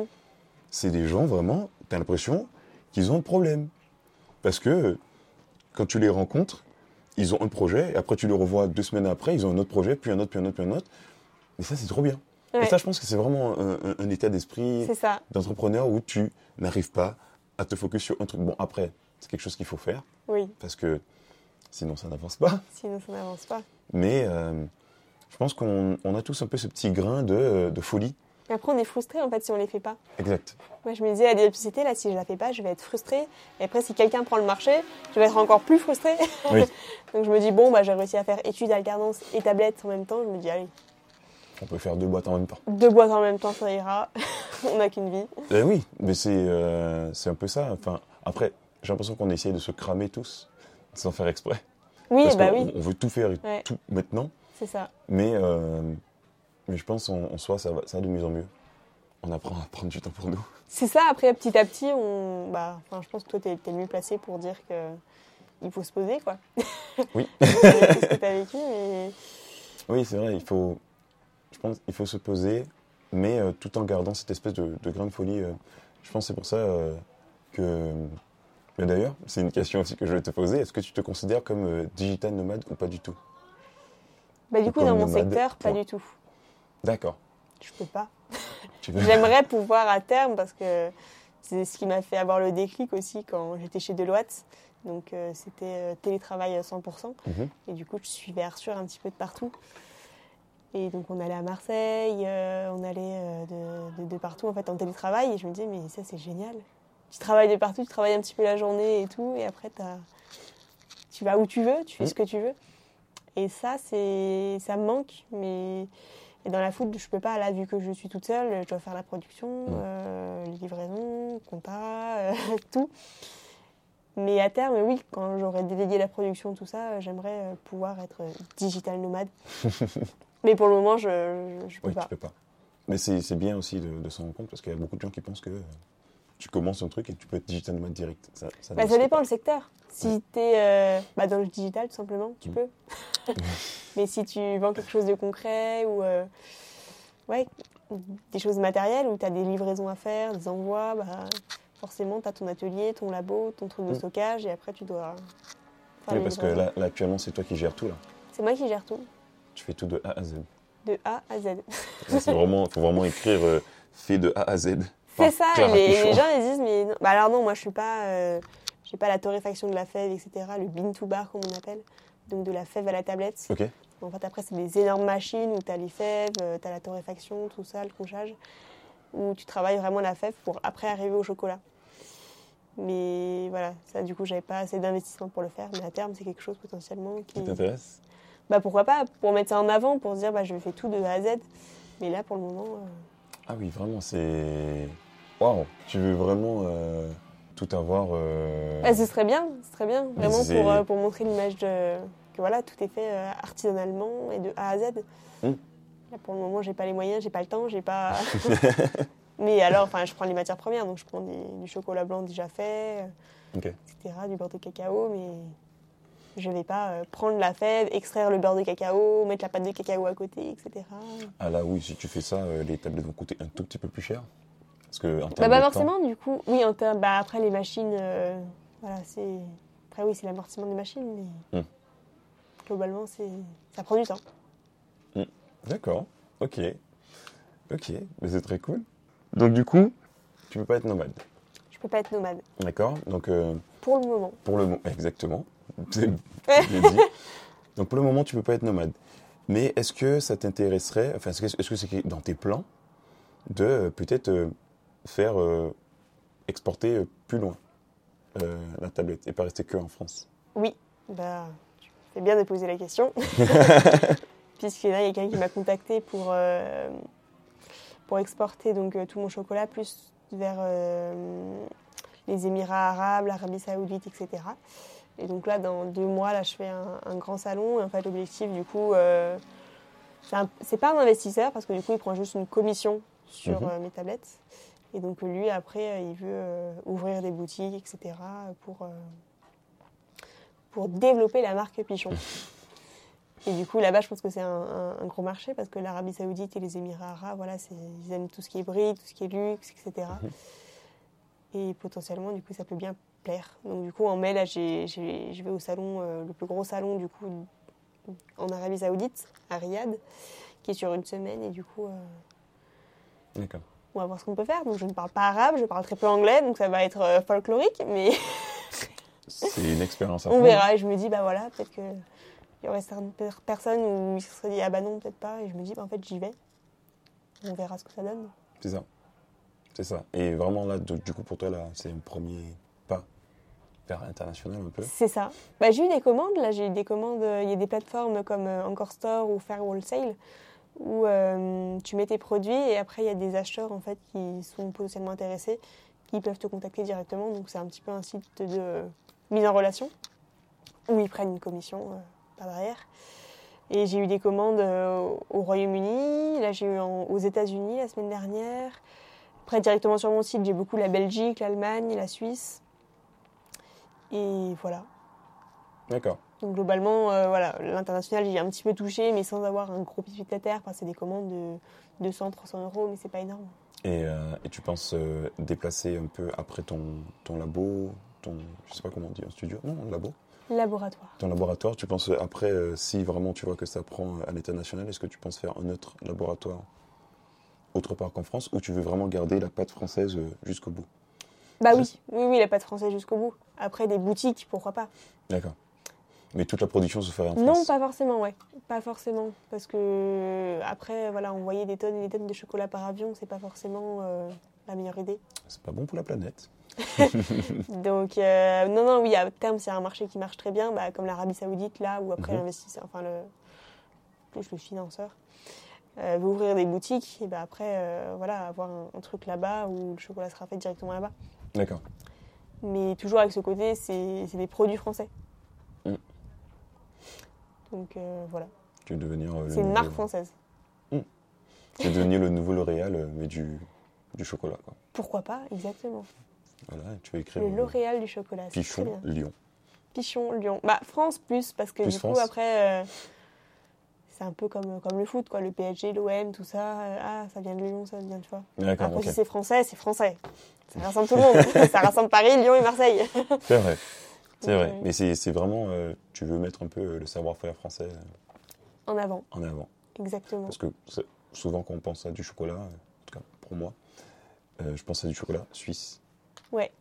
C'est des gens vraiment, tu as l'impression qu'ils ont un problème. Parce que quand tu les rencontres, ils ont un projet, et après tu les revois deux semaines après, ils ont un autre projet, puis un autre, puis un autre, puis un autre. Et ça, c'est trop bien. Et ça, je pense que c'est vraiment un, un- un état d'esprit d'entrepreneur où tu n'arrives pas à te focus sur un truc. Bon, après, c'est quelque chose qu'il faut faire oui. parce que Sinon, ça n'avance pas. Sinon, ça n'avance pas. Mais euh, je pense qu'on on a tous un peu ce petit grain de, de folie. Et après, on est frustré en fait si on les fait pas. Exact. Moi, je me disais, la diversité, là, si je la fais pas, je vais être frustrée. Et après, si quelqu'un prend le marché, je vais être encore plus frustrée. Oui. *laughs* Donc, je me dis, bon, bah, j'ai réussi à faire études, alternance et tablette en même temps. Je me dis, allez, On peut faire deux boîtes en même temps. deux boîtes en même temps, ça ira. *laughs* on n'a qu'une vie. Eh oui, mais c'est euh, c'est un peu ça. Enfin, après, j'ai l'impression qu'on essaie de se cramer tous sans faire exprès. Oui, Parce bah qu'on oui, on veut tout faire et Ouais. tout maintenant. c'est ça. Mais, euh, mais je pense en, en soi, ça va, ça va de mieux en mieux. On apprend à prendre du temps pour nous. C'est ça, après, petit à petit, on. Bah, je pense que toi, t'es es mieux placé pour dire que. Il faut se poser, quoi. Oui. *laughs* Tout ce que t'as vécu, mais. Oui, c'est vrai, il faut, je pense il faut se poser, mais euh, tout en gardant cette espèce de, de grain de folie. euh, je pense que c'est pour ça euh, que... Mais d'ailleurs, c'est une question aussi que je vais te poser. Est-ce que tu te considères comme digital nomade ou pas du tout? Bah, du Ou coup, dans mon secteur, pas du tout. D'accord. Je peux pas. *laughs* *laughs* J'aimerais pouvoir à terme parce que c'est ce qui m'a fait avoir le déclic aussi quand j'étais chez Deloitte. Donc euh, c'était euh, télétravail à 100%. Mhm. Et du coup, je suivais Arthur un petit peu de partout. Et donc on allait à Marseille, euh, on allait euh, de, de- de partout en fait en télétravail. Et je me disais, mais ça c'est génial. Tu travailles de partout, tu travailles un petit peu la journée et tout. Et après, t'as- tu vas où tu veux, tu fais ce que tu veux. Et ça, c'est ça me manque. Mais et dans la foot, je peux pas, là, vu que je suis toute seule, je dois faire la production, euh, les livraisons, compta, euh, *laughs* tout. Mais à terme, oui, quand j'aurai délégué la production, tout ça, euh, j'aimerais euh, pouvoir être euh, digital nomade. *laughs* Mais pour le moment, je ne peux Oui, pas. tu peux pas. Mais c'est bien aussi de, de s'en rendre compte parce qu'il y a beaucoup de gens qui pensent que euh, tu commences un truc et tu peux être digital nomade direct. Ça, ça Bah, ça dépend pas. le secteur. Si tu es dans le digital, tout simplement, tu Mm. peux. *laughs* Mais si tu vends quelque chose de concret ou euh, ouais, des choses matérielles où tu as des livraisons à faire, des envois, bah, forcément, tu as ton atelier, ton labo, ton truc de Mm. stockage et après, tu dois. faire Oui, parce que là, là, actuellement, c'est toi qui gères tout là. C'est moi qui gère tout, Tu fais tout de A à Z. de A à Z. *laughs* C'est vraiment, faut vraiment écrire euh, fait de A à Z. C'est ça, Clara les, gens ils disent, mais non. Bah alors non, moi je suis pas. euh, j'ai pas la torréfaction de la fève, etc. Le bean to bar, comme on appelle. Donc de la fève à la tablette. Ok. En fait, après, c'est des énormes machines où tu as les fèves, tu as la torréfaction, tout ça, le conchage, où tu travailles vraiment la fève pour après arriver au chocolat. Mais voilà, ça, du coup, j'avais pas assez d'investissement pour le faire. Mais à terme, c'est quelque chose potentiellement qui. Qui t'intéresse? Bah pourquoi pas, pour mettre ça en avant, pour se dire, bah je fais tout de A à Z. Mais là, pour le moment. euh, Ah oui, vraiment, c'est. Waouh Tu veux vraiment euh, tout avoir. euh, bah, ce serait bien, ce serait bien, vraiment pour, euh, pour montrer l'image de. que voilà, tout est fait artisanalement et de A à Z. Mm. Là, pour le moment, j'ai pas les moyens, j'ai pas le temps, j'ai pas. *laughs* *laughs* Mais alors, enfin, je prends les matières premières, donc je prends des- du chocolat blanc déjà fait, etc., du beurre de cacao, mais je vais pas euh, prendre la fève, extraire le beurre de cacao, mettre la pâte de cacao à côté, etc. Ah là, oui, si tu fais ça, euh, les tablettes vont coûter un tout petit peu plus cher. Parce que en Bah, termes pas de temps- forcément, du coup. Oui, en termes- bah, après, les machines, euh, voilà, c'est. Après, oui, c'est l'amortissement des machines, mais Hmm. globalement, c'est ça prend du temps. D'accord. Ok. Ok. Mais c'est très cool. Donc, du coup, tu peux pas être nomade. Je peux pas être nomade, D'accord Donc, euh, pour le moment. pour le moment. Exactement. *laughs* C'est dit. Donc, pour le moment, tu peux pas être nomade. Mais est-ce que ça t'intéresserait, enfin, est-ce que c'est dans tes plans de euh, peut-être euh, faire euh, exporter plus loin la tablette et pas rester que en France? Oui, bah, tu fais bien de poser la question. *laughs* Puisque là, il y a quelqu'un qui m'a contacté pour, pour exporter donc, tout mon chocolat plus vers les Émirats arabes, l'Arabie saoudite, etc. Et donc là, dans deux mois, là, je fais un, un grand salon. Et en fait, l'objectif, du coup, euh, c'est pas un investisseur parce que du coup, il prend juste une commission sur Mhm. euh, mes tablettes. Et donc lui, après, euh, il veut euh, ouvrir des boutiques, etc. pour, pour développer la marque Pichon. *laughs* Et du coup, là-bas, je pense que c'est un, un- un gros marché parce que l'Arabie Saoudite et les Émirats Arabes, voilà, ils aiment tout ce qui est bride, tout ce qui est luxe, etc. Et potentiellement, du coup, ça peut bien plaire. Donc, du coup, en mai, là, je vais au salon, euh, le plus gros salon, du coup, en Arabie Saoudite, à Riyad, qui est sur une semaine. Et du coup, euh, D'accord. on va voir ce qu'on peut faire. Donc, je ne parle pas arabe, je parle très peu anglais, donc ça va être euh, folklorique, mais *laughs* C'est une expérience à *laughs* On verra. Et je me dis, bah voilà, peut-être que il y aurait certaines per- personnes où ils se seraient dit, ah bah non, peut-être pas. Et je me dis, bah en fait, j'y vais. On verra ce que ça donne. C'est ça. C'est ça. Et vraiment là, du du coup, pour toi, là, c'est un premier l'international un peu. C'est ça. Bah, j'ai eu des commandes. Là, j'ai des commandes. euh, Il y a des plateformes comme euh, Encore Store ou Fair Wholesale où euh, tu mets tes produits et après, il y a des acheteurs en fait qui sont potentiellement intéressés qui peuvent te contacter directement. Donc, c'est un petit peu un site de mise en relation où ils prennent une commission euh, par derrière. Et j'ai eu des commandes euh, au Royaume-Uni. Là, j'ai eu aux États-Unis la semaine dernière. Après, directement sur mon site, j'ai beaucoup la Belgique, l'Allemagne, la Suisse. Et voilà. D'accord. Donc globalement, euh, voilà, l'international, j'ai un petit peu touché, mais sans avoir un gros terre. Enfin, c'est des commandes de 200, 300 euros, mais c'est pas énorme. Et, euh, et tu penses euh, déplacer un peu après ton, ton labo, ton, je sais pas comment on dit, un studio? Non, un labo. Laboratoire. Ton laboratoire, tu penses après, si vraiment tu vois que ça prend à l'international, est-ce que tu penses faire un autre laboratoire autre part qu'en France ou tu veux vraiment garder la pâte française jusqu'au bout? Bah oui, oui, oui, la pâte française jusqu'au bout. Après, des boutiques, pourquoi pas D'accord. Mais toute la production se ferait en Non, France pas forcément, ouais. Pas forcément. Parce que, après, voilà, envoyer des tonnes et des tonnes de chocolat par avion, c'est pas forcément euh, la meilleure idée. C'est pas bon pour la planète. *laughs* Donc, euh, non, non, oui, à terme, c'est un marché qui marche très bien, bah, comme l'Arabie Saoudite, là, où après Mhm. l'investisseur, enfin, le, plus le financeur, euh, veut ouvrir des boutiques, et bah, après, euh, voilà, avoir un, un truc là-bas où le chocolat sera fait directement là-bas. D'accord. Mais toujours avec ce côté, c'est des produits français. Mm. Donc, euh, voilà. Tu veux devenir euh, C'est une marque française. Tu veux devenir le nouveau L'Oréal, euh, mais du, du chocolat. Quoi. Pourquoi pas, exactement. Voilà, tu vas écrire Le L'Oréal du chocolat, Pichon. Lyon. Pichon, Lyon. Bah, France plus, parce que Plus du France. coup, après, euh, c'est un peu comme, comme le foot, quoi. Le PSG, l'OM, tout ça. euh, ah, ça vient de Lyon, ça vient de toi. D'accord, Après, si c'est français, c'est français. Ça rassemble tout le monde. *laughs* ça rassemble Paris, Lyon et Marseille. *laughs* C'est vrai. C'est vrai. Mais c'est vraiment, euh, tu veux mettre un peu euh, le savoir-faire français euh, En avant, en avant. exactement. Parce que souvent, quand on pense à du chocolat, en tout cas pour moi, je pense à du chocolat suisse. Ouais,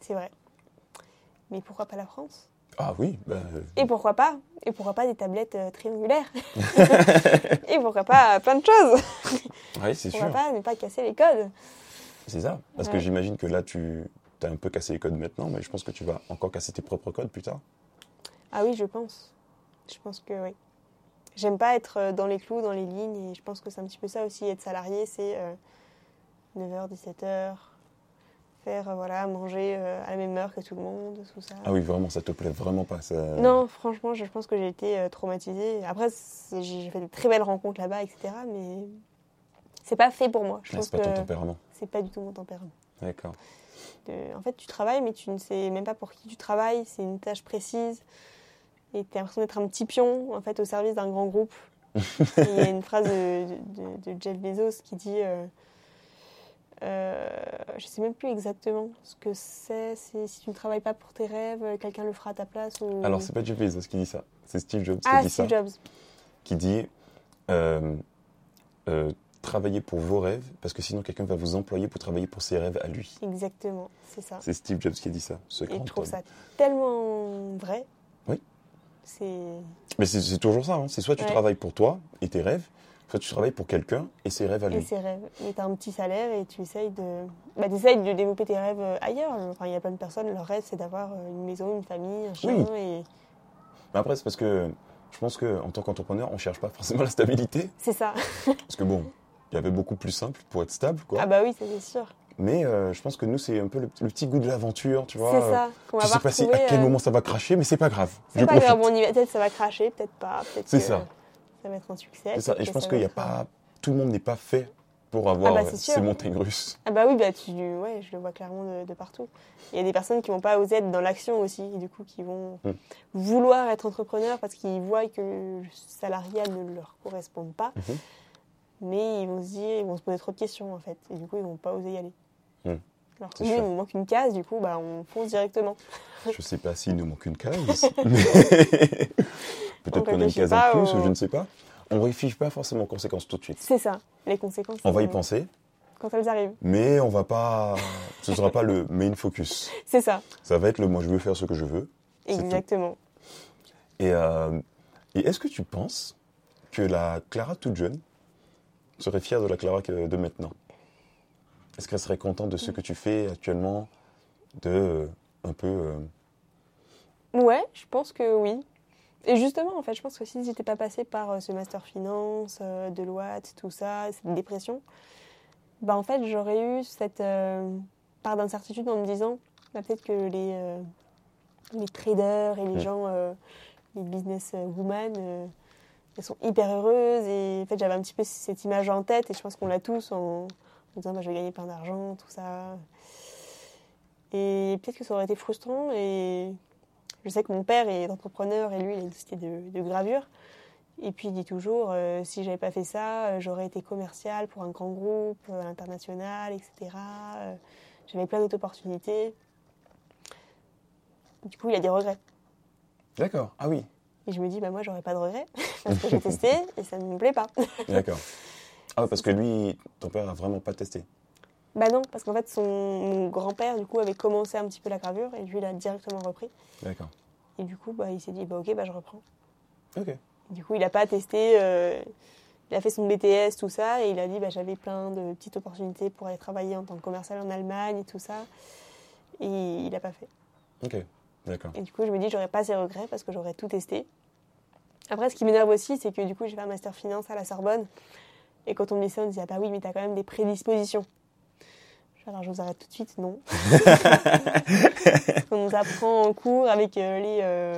c'est vrai. Mais pourquoi pas la France? Ah oui, bah, euh, Et pourquoi pas Et pourquoi pas des tablettes euh, triangulaires *laughs* Et pourquoi pas plein de choses ouais, c'est Pourquoi sûr. pas ne pas casser les codes C'est ça. Parce que j'imagine que là, tu as un peu cassé les codes maintenant, mais je pense que tu vas encore casser tes propres codes plus tard. Ah oui, je pense. Je pense que oui. J'aime pas être euh, dans les clous, dans les lignes, et je pense que c'est un petit peu ça aussi, être salarié, c'est euh, 9h, 17h, faire, euh, voilà, manger euh, à la même heure que tout le monde, tout ça. Ah oui, vraiment, ça te plaît vraiment pas. Ça... Non, franchement, je pense que j'ai été euh, traumatisée. Après, j'ai fait de très belles rencontres là-bas, etc., mais c'est pas fait pour moi. Je Ah, pense c'est pas ton tempérament. c'est pas du tout mon tempérament. D'accord. En fait, tu travailles, mais tu ne sais même pas pour qui tu travailles. C'est une tâche précise. Et tu as l'impression d'être un petit pion, en fait, au service d'un grand groupe. *laughs* Il y a une phrase de, de- de Jeff Bezos qui dit euh, euh, Je sais même plus exactement ce que c'est. Si tu ne travailles pas pour tes rêves, quelqu'un le fera à ta place. Ou... Alors, c'est pas Jeff Bezos qui dit ça. C'est Steve Jobs qui ah, dit Steve ça. Jobs. Qui dit euh, euh, travaillez pour vos rêves, parce que sinon, quelqu'un va vous employer pour travailler pour ses rêves à lui. Exactement, c'est ça. C'est Steve Jobs qui a dit ça. Ce Et je trouve homme. ça tellement vrai. Oui. C'est. Mais c'est c'est toujours ça. hein. C'est soit tu Ouais. travailles pour toi et tes rêves, soit tu travailles pour quelqu'un et ses rêves à Et lui. ses rêves. Et t'as un petit salaire et tu essayes de, bah, t'essayes de développer tes rêves euh, ailleurs. Enfin, il y a plein de personnes, leur rêve c'est d'avoir euh, une maison, une famille, un chien. Oui. Et Mais après, c'est parce que je pense qu'en tant qu'entrepreneur, on cherche pas forcément *laughs* la stabilité. c'est ça. *laughs* Parce que bon, il y avait beaucoup plus simple pour être stable, quoi. Ah bah oui, c'est sûr. Mais euh, je pense que nous, c'est un peu le, le petit goût de l'aventure, tu vois. C'est ça. Qu'on va Tu sais pas si, à quel euh, moment ça va cracher, mais c'est pas grave. Je C'est pas profite. grave, *laughs* on y va. Peut-être ça va cracher, peut-être pas. C'est que ça. Ça va être un succès. Ça. Et je pense qu'il va y a pas. Tout le monde n'est pas fait pour avoir Ah bah, c'est euh, ces montagnes russes. Ah bah oui, bah tu, ouais, je le vois clairement de, de partout. Il y a des personnes qui vont pas oser être dans l'action aussi, et du coup qui vont Mm. vouloir être entrepreneurs parce qu'ils voient que le salariat ne leur correspond pas, Mhm. mais ils vont se dire, ils vont se poser trop de questions en fait, et du coup ils vont pas oser y aller. Mm. Alors que nous, il nous manque une case, du coup bah on fonce directement. Je sais pas s'il nous manque une case. mais *laughs* Peut-être On qu'on a une case en plus, au- je ne sais pas. On ne réfléchit pas forcément aux conséquences tout de suite. C'est ça, les conséquences. On va y c'est- penser. quand elles arrivent. Mais on va pas. Ce sera pas le main focus. *laughs* C'est ça, Ça va être le moi je veux faire ce que je veux. Exactement. Et, euh, et est-ce que tu penses que la Clara toute jeune serait fière de la Clara de maintenant? Est-ce qu'elle serait contente de ce que tu fais actuellement De euh, un peu. euh, Ouais, je pense que oui. Et justement, en fait, je pense que si j'étais pas passée par euh, ce master finance, euh, Deloitte, tout ça, cette dépression, bah en fait, j'aurais eu cette part d'incertitude en me disant, bah, peut-être que les, les traders et les Mm. gens, les business women, euh, elles sont hyper heureuses. Et en fait, j'avais un petit peu cette image en tête, et je pense qu'on l'a tous en, en disant, bah, je vais gagner plein d'argent, tout ça. Et peut-être que ça aurait été frustrant et je sais que mon père est entrepreneur et lui, il a une société de, de gravure. Et puis il dit toujours, euh, si j'avais pas fait ça, euh, j'aurais été commercial pour un grand groupe euh, international, etc. Euh, J'avais plein d'autres opportunités. Du coup, il a des regrets. D'accord. Ah oui. Et je me dis, bah moi, j'aurais pas de regrets *laughs* parce que j'ai testé et ça ne me plaît pas. D'accord. Ah ouais, parce que lui, ton père a vraiment pas testé. bah non, parce qu'en fait, son grand-père, du coup, avait commencé un petit peu la gravure et lui, il a directement repris. D'accord. Et du coup, bah, il s'est dit, bah ok, bah je reprends. Ok. Du coup, il n'a pas testé. euh, il a fait son BTS, tout ça, et il a dit bah, j'avais plein de petites opportunités pour aller travailler en tant que commercial en Allemagne et tout ça. Et il n'a pas fait. Ok. D'accord. Et du coup, je me dis j'aurais pas ces regrets parce que j'aurais tout testé. Après, ce qui m'énerve aussi, c'est que du coup, j'ai fait un master finance à la Sorbonne. Et quand on me dit ça, on me dit ah bah oui, mais t'as quand même des prédispositions. Alors, je vous arrête tout de suite, non. *laughs* Qu'on nous apprend en cours avec euh, les, euh,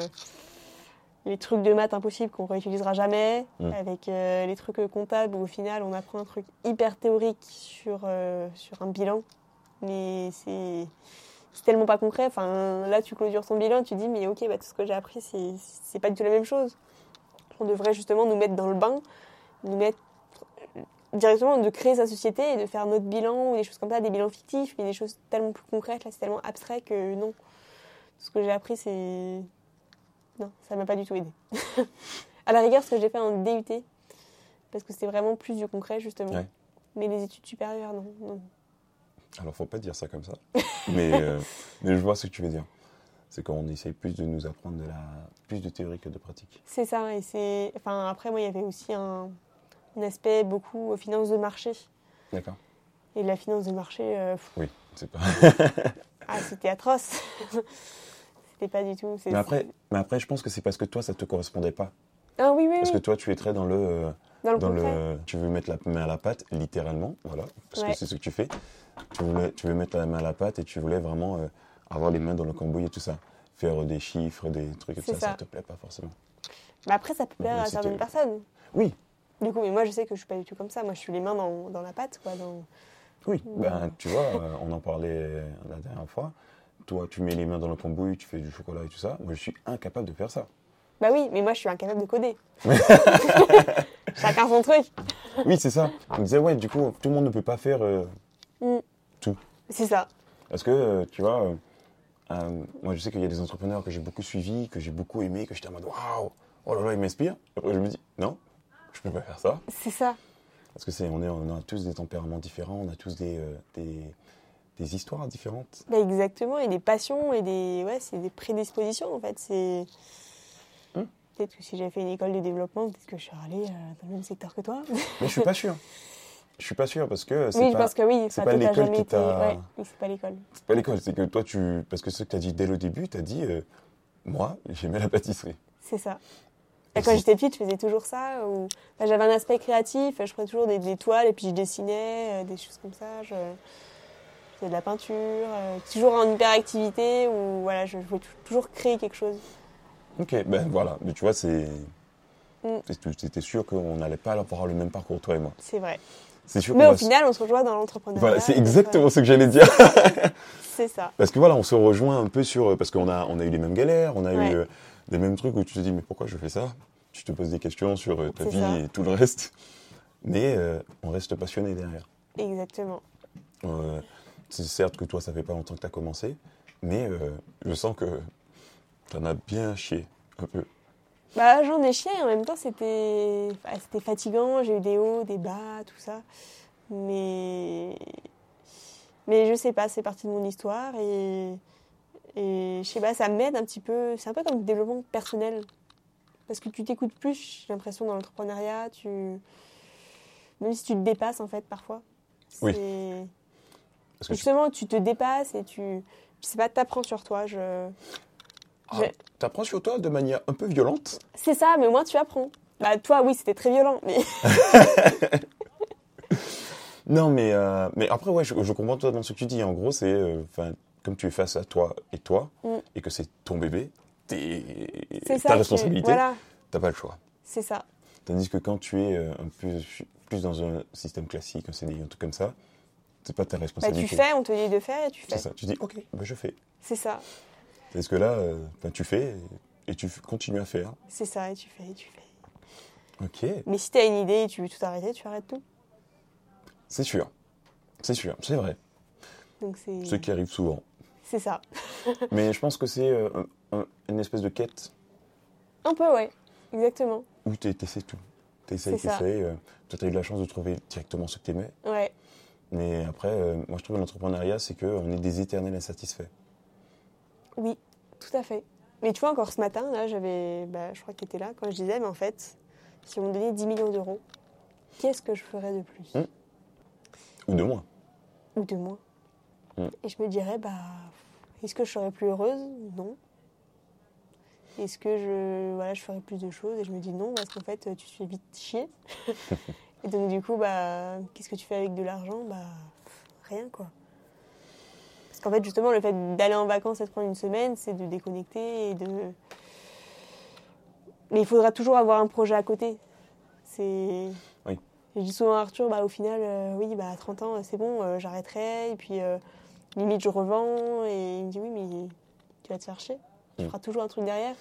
les trucs de maths impossibles qu'on réutilisera jamais, Mm. avec euh, les trucs comptables où au final on apprend un truc hyper théorique sur, sur un bilan. Mais c'est c'est tellement pas concret. Enfin, là, tu clôtures ton bilan, tu dis, mais ok, bah, tout ce que j'ai appris, c'est c'est pas du tout la même chose. On devrait justement nous mettre dans le bain, nous mettre directement de créer sa société et de faire notre bilan ou des choses comme ça, des bilans fictifs, mais des choses tellement plus concrètes. Là, c'est tellement abstrait que non. Ce que j'ai appris, c'est. Non, ça m'a pas du tout aidé. *laughs* à la rigueur, ce que j'ai fait en DUT, parce que c'était vraiment plus du concret, justement. Ouais. Mais les études supérieures, non. non. Alors, faut pas dire ça comme ça. mais, euh, *laughs* mais je vois ce que tu veux dire. C'est qu'on essaye plus de nous apprendre de la, plus de théorie que de pratique. C'est ça, et c'est. Enfin, après, moi, il y avait aussi un, un aspect beaucoup euh, finance de marché. D'accord. Et la finance de marché, euh, Oui, c'est pas. *laughs* ah, c'était atroce. *laughs* c'était pas du tout. mais, après, mais après, je pense que c'est parce que toi, ça te correspondait pas. Ah oui, oui, Parce oui. que toi, tu es très dans le. euh, Dans le dans le, tu veux mettre la main à la pâte, littéralement, voilà, parce Ouais. que c'est ce que tu fais. Tu, voulais, tu veux mettre la main à la pâte et tu voulais vraiment euh, avoir les mains dans le cambouis et tout ça. Faire des chiffres, des trucs et tout ça, ça, ça. te plaît pas forcément. Mais après, ça peut plaire à certaines personnes. Oui, Du coup, mais moi, je sais que je suis pas du tout comme ça. Moi, je suis les mains dans, dans la pâte, quoi. Dans... oui. Ben, tu vois, euh, on en parlait la dernière fois. Toi, tu mets les mains dans le cambouis, tu fais du chocolat et tout ça. Moi, je suis incapable de faire ça. Bah oui, mais moi, je suis incapable de coder. *laughs* Chacun son truc. Oui, c'est ça. On disait, ouais, du coup, tout le monde ne peut pas faire. euh, C'est ça. Parce que, euh, tu vois, euh, euh, moi je sais qu'il y a des entrepreneurs que j'ai beaucoup suivis, que j'ai beaucoup aimés, que j'étais en mode waouh, oh là là, ils m'inspirent. Après, je me dis, non, je peux pas faire ça. C'est ça. Parce que c'est, on, est, on a tous des tempéraments différents, on a tous des, euh, des, des histoires différentes. Bah, exactement. Et des passions et des. Ouais, c'est des prédispositions, en fait. C'est. Hmm. Peut-être que si j'avais fait une école de développement, peut-être que je serais allée euh, dans le même secteur que toi. Mais je suis pas sûr. Je suis pas sûr parce que c'est oui, je pas, pense que oui. c'est pas l'école qui t'a- Ouais, oui, c'est pas l'école. c'est pas l'école, c'est que toi tu. Parce que ce que tu as dit dès le début, tu as dit, euh, moi j'aimais la pâtisserie. C'est ça. Et quand j'étais petite, je faisais toujours ça. Ou... enfin, J'avais un aspect créatif. Je prenais toujours des, des toiles et puis je dessinais, euh, des choses comme ça. Je, je faisais de la peinture. euh, toujours en hyperactivité où voilà, je voulais tou- toujours créer quelque chose. Ok, ben voilà, mais tu vois, c'est. Mm. C'était sûr qu'on n'allait pas avoir le même parcours, toi et moi. C'est vrai. C'est sûr Mais au va- final, on se rejoint dans l'entrepreneuriat. Voilà, c'est exactement euh, ce que j'allais dire. *laughs* C'est ça. Parce que voilà, on se rejoint un peu sur. euh, Parce qu'on a, on a eu les mêmes galères, on a Ouais. eu les mêmes trucs où tu te dis, mais pourquoi je fais ça? Tu te poses des questions sur euh, ta vie ça. et tout le reste. Mais euh, on reste passionné derrière. Exactement. Euh, c'est certes que toi, ça fait pas longtemps que tu as commencé, mais euh, je sens que tu en as bien chié un peu. Bah, j'en ai chié en même temps, c'était c'était fatigant. J'ai eu des hauts, des bas, tout ça. Mais, mais je sais pas, c'est partie de mon histoire et, et je sais pas, ça m'aide un petit peu. C'est un peu comme le développement personnel. Parce que tu t'écoutes plus, j'ai l'impression, dans l'entrepreneuriat. Tu... Même si tu te dépasses, en fait, parfois. Oui. Parce que Justement, tu te dépasses et tu. Je sais pas, t'apprends sur toi. Je... ah, j'ai- t'apprends sur toi de manière un peu violente? C'est ça, mais au moins tu apprends. Bah, toi, oui, c'était très violent, mais. *laughs* Non, mais, euh, mais après, ouais, je, je comprends totalement ce que tu dis. En gros, c'est, euh, comme tu es face à toi et toi, Mm. et que c'est ton bébé, C'est ta responsabilité, Voilà, t'as pas le choix. c'est ça. Tandis que quand tu es euh, un peu plus dans un système classique, un CDI, un truc comme ça, c'est pas ta Bah, responsabilité. tu fais, on te dit de faire et tu fais. C'est ça. Tu dis, ok, bah, je fais. C'est ça, Tandis que là, euh, ben, tu fais et, tu continues à faire. c'est ça, et tu fais, et tu fais. Ok, Mais si t'as une idée et tu veux tout arrêter, tu arrêtes tout. c'est sûr. C'est sûr, c'est vrai. Donc. Ce qui arrive souvent. C'est ça. *laughs* Mais je pense que c'est euh, un- un- une espèce de quête Un peu, ouais. Exactement. où tu essaies tout. Tu essaies, tu essaies. toi, tu as eu la chance de trouver directement ce que tu aimais. Ouais. Mais après, euh, moi, je trouve que l'entrepreneuriat, c'est qu'on est des éternels insatisfaits. Oui, tout à fait. Mais tu vois, encore ce matin, là, j'avais. Bah, je crois que tu étais là quand je disais, mais en fait, si on me donnait 10 millions d'euros, qu'est-ce que je ferais de plus? Hmm. Ou de moins. Ou de moins Et je me dirais, bah. Est-ce que je serais plus heureuse? Non. Est-ce que je, voilà, je ferais plus de choses? Et je me dis non, parce qu'en fait, tu te fais vite chier. *laughs* et donc, du coup, bah, qu'est-ce que tu fais avec de l'argent? Bah, rien, quoi. Parce qu'en fait, justement, le fait d'aller en vacances et de prendre une semaine, c'est de déconnecter et de. Mais il faudra toujours avoir un projet à côté. C'est. Oui. Je dis souvent à Arthur, bah, au final, euh, oui, bah, à 30 ans, c'est bon, euh, j'arrêterai. Et puis, euh, limite, je revends. Et il me dit, oui, mais tu vas te faire chier. Tu Mm. feras toujours un truc derrière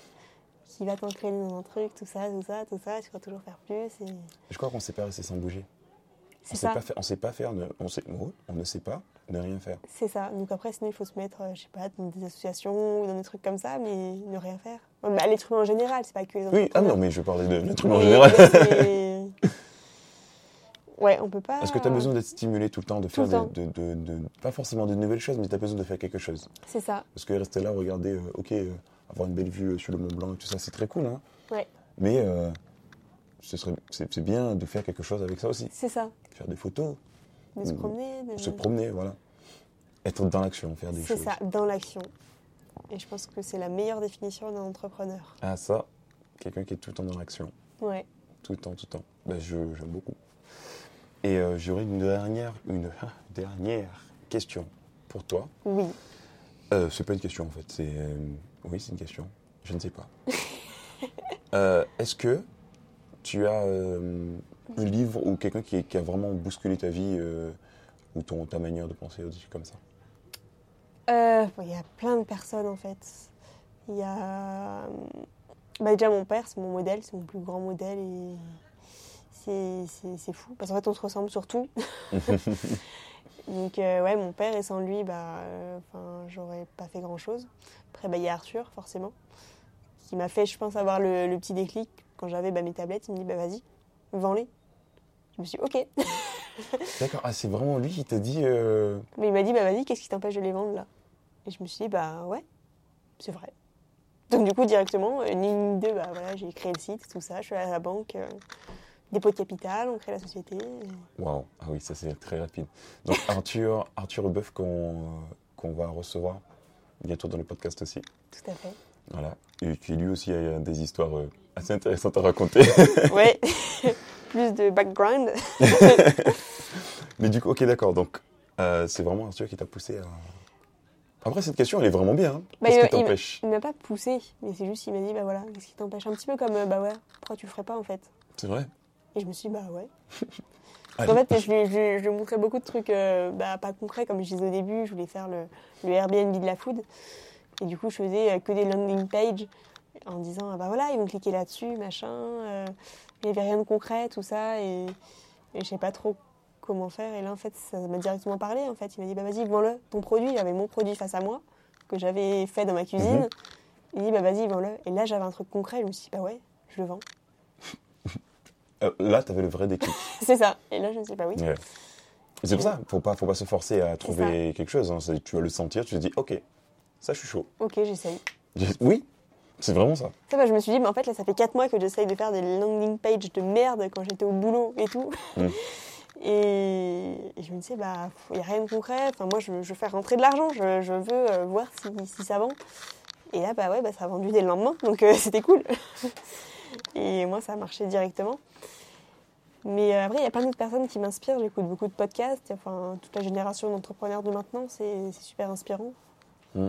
qui va t'entraîner dans un truc, tout ça, tout ça, tout ça. Tu vas toujours faire plus. Et... Je crois qu'on ne sait pas rester sans bouger. On C'est sait pas faire, on sait pas faire, ne- on, sait, on ne sait pas ne rien faire. C'est ça. Donc après, sinon, il faut se mettre, euh, je sais pas, dans des associations ou dans des trucs comme ça, mais ne rien faire. Bah, L'être humain en général, c'est pas que les Oui, ah non, mais je parlais de l'être humain en général. *laughs* c'est- ouais, on peut pas. Est-ce que tu as besoin d'être stimulé tout le temps, de Tout faire des- de, de- de- pas forcément de nouvelles choses, mais tu as besoin de faire quelque chose C'est ça. Parce que rester là, regarder, euh, ok, euh, avoir une belle vue euh, sur le Mont Blanc et tout ça, c'est très cool, hein. Ouais. Mais euh, ce serait, c'est, c'est bien de faire quelque chose avec ça aussi. C'est ça. Faire des photos, De se Mm. promener. De... se promener, voilà. Être dans l'action, faire des C'est choses. ça, dans l'action. Et je pense que c'est la meilleure définition d'un entrepreneur. Ah, ça, quelqu'un qui est tout le temps dans l'action. Ouais. Tout le temps, tout le temps. Ben, je, j'aime beaucoup. Et euh, j'aurais une dernière, une dernière question pour toi. Oui. Euh, c'est pas une question en fait. C'est euh, oui, c'est une question. Je ne sais pas. *laughs* Euh, Est-ce que tu as euh, un livre ou quelqu'un qui, qui a vraiment bousculé ta vie ou ton, ta manière de penser au-dessus comme ça? Euh, bon, Il y a plein de personnes en fait. Il y a. Bah, déjà, mon père, c'est mon modèle, c'est mon plus grand modèle et c'est- fou. Parce qu'en fait, on se ressemble surtout. *laughs* Donc, euh, ouais, mon père, et sans lui, bah, euh, j'aurais pas fait grand chose. Après, bah, il y a Arthur, forcément, qui m'a fait, je pense, avoir le, le petit déclic. Quand j'avais bah, mes tablettes, il me dit, bah, vas-y, vends-les. Je me suis dit, ok. *laughs* D'accord. Ah, c'est vraiment lui qui t'a dit. euh, Mais il m'a dit, bah vas-y, qu'est-ce qui t'empêche de les vendre là? Et je me suis dit, bah ouais, c'est vrai. Donc du coup, directement, ni une ni deux, bah voilà, j'ai créé le site, tout ça, je suis allée à la banque, dépôt de capital, on crée la société. et- Waouh. Ah oui, ça c'est très rapide. Donc *laughs* Arthur, Arthur qu'on qu'on va recevoir bientôt dans le podcast aussi. Tout à fait. Voilà. Et qui lui aussi a des histoires euh, assez intéressantes à raconter. *laughs* Ouais, *laughs* plus de background. Mais du coup, ok, d'accord. Donc, euh, c'est vraiment Arthur qui t'a poussé à. Après, cette question, elle est vraiment bien. hein. Bah, Qu'est-ce il- qui t'empêche Il m'a pas poussé, mais c'est juste, il m'a dit, bah voilà, qu'est-ce qui t'empêche Un petit peu comme, euh, bah ouais, pourquoi tu le ferais pas en fait? C'est vrai Et je me suis dit, bah ouais. *laughs* En fait, je lui, je, je montrais beaucoup de trucs euh, bah, pas concrets, comme je disais au début, je voulais faire le, le Airbnb de la food. Et du coup, je faisais euh, que des landing pages en disant, ah bah voilà, ils vont cliquer là-dessus, machin. euh, il n'y avait rien de concret, tout ça, et, et je sais pas trop comment faire. Et là, en fait, ça m'a directement parlé. En fait, il m'a dit, bah vas-y, vends-le, ton produit. J'avais mon produit face à moi, que j'avais fait dans ma cuisine. Mhm. Il dit, bah vas-y, vends-le. Et là, j'avais un truc concret, je me suis dit, bah ouais, je le vends. Euh, Là, t'avais le vrai déclic. *laughs* C'est ça. Et là, je me suis dit, bah oui. Ouais. C'est pour ça, faut pas, faut pas se forcer à trouver quelque chose. hein. Tu vas le sentir, tu te dis, ok, ça je suis chaud. Ok, j'essaye. Oui, c'est vraiment ça. Ça, bah, je me suis dit, mais en fait, là, ça fait 4 mois que j'essaye de faire des landing pages de merde quand j'étais au boulot et tout. Mm. *laughs* Et, et je me disais, bah, il n'y a rien de concret. Enfin, moi, je, je veux faire rentrer de l'argent. Je, je veux euh, voir si, si ça vend. Et là, bah ouais, bah, ça a vendu dès le lendemain. Donc, euh, *laughs* c'était cool. Et moi, ça a marché directement. Mais euh, après, il y a plein d'autres personnes qui m'inspirent. J'écoute beaucoup de podcasts. Enfin, toute la génération d'entrepreneurs de maintenant, c'est super inspirant. Mm.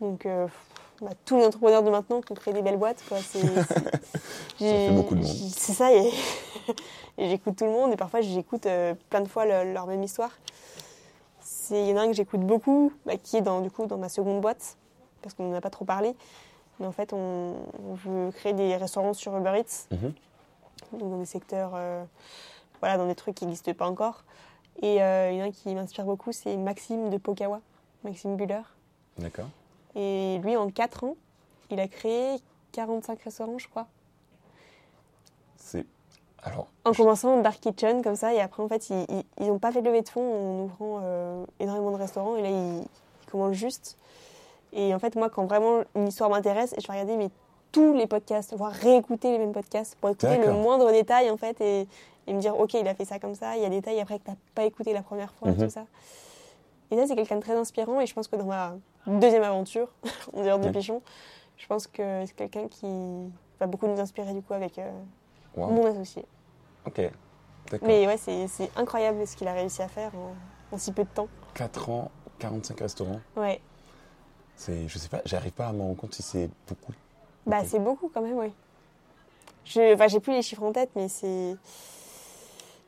Donc, euh, bah, tous les entrepreneurs de maintenant qui ont créé des belles boîtes. Quoi. C'est, *laughs* beaucoup de monde. C'est ça, et, *laughs* et j'écoute tout le monde. Et parfois, j'écoute euh, plein de fois le- leur même histoire. Il y en a un que j'écoute beaucoup, bah, qui est dans, du coup, dans ma seconde boîte, parce qu'on n'en a pas trop parlé. Mais en fait, on, on veut créer des restaurants sur Uber Eats, Mhm. donc dans des secteurs, euh, voilà, dans des trucs qui n'existent pas encore. Et euh, il y en a un qui m'inspire beaucoup, c'est Maxime de Pokawa, Maxime Buller. D'accord. Et lui, en 4 ans, il a créé 45 restaurants, je crois. C'est. Alors, En commençant Dark Kitchen, comme ça, et après, en fait, ils n'ont pas fait de levée de fonds en ouvrant euh, énormément de restaurants, et là, ils, ils commencent juste. Et en fait, moi, quand vraiment une histoire m'intéresse, je vais regarder mais, tous les podcasts, voire réécouter les mêmes podcasts pour écouter le moindre détail, en fait, et, et me dire, OK, il a fait ça comme ça, il y a des détails après que tu n'as pas écouté la première fois, et Mhm. tout ça. Et ça, c'est quelqu'un de très inspirant, et je pense que dans ma deuxième aventure, *laughs* en dehors de Ouais. Pichon, je pense que c'est quelqu'un qui va beaucoup nous inspirer, du coup, avec euh, wow. mon associé. Ok. Mais ouais, c'est c'est incroyable ce qu'il a réussi à faire en, en si peu de temps. 4 ans, 45 restaurants. Ouais, C'est, je sais pas, j'arrive pas à me rendre compte si c'est beaucoup. bah c'est beaucoup quand même, oui. Je, enfin, j'ai plus les chiffres en tête, mais c'est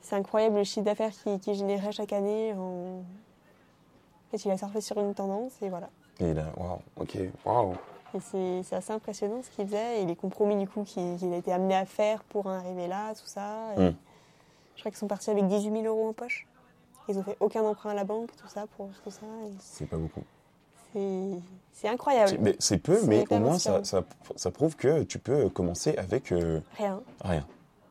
c'est incroyable le chiffre d'affaires qui, qui généré chaque année. En... En fait, il a surfé sur une tendance et voilà. Et là, waouh, ok, waouh. Et c'est c'est assez impressionnant ce qu'il faisait et les compromis du coup qu'il qu'il a été amené à faire pour arriver là, tout ça. Et Mm. Je crois qu'ils sont partis avec 18 000 euros en poche. Ils ont fait aucun emprunt à la banque, tout ça, pour tout ça. et C'est pas beaucoup. C'est c'est incroyable. C'est- Mais c'est peu, mais au moins ça, ça, ça prouve que tu peux commencer avec euh, Rien, rien.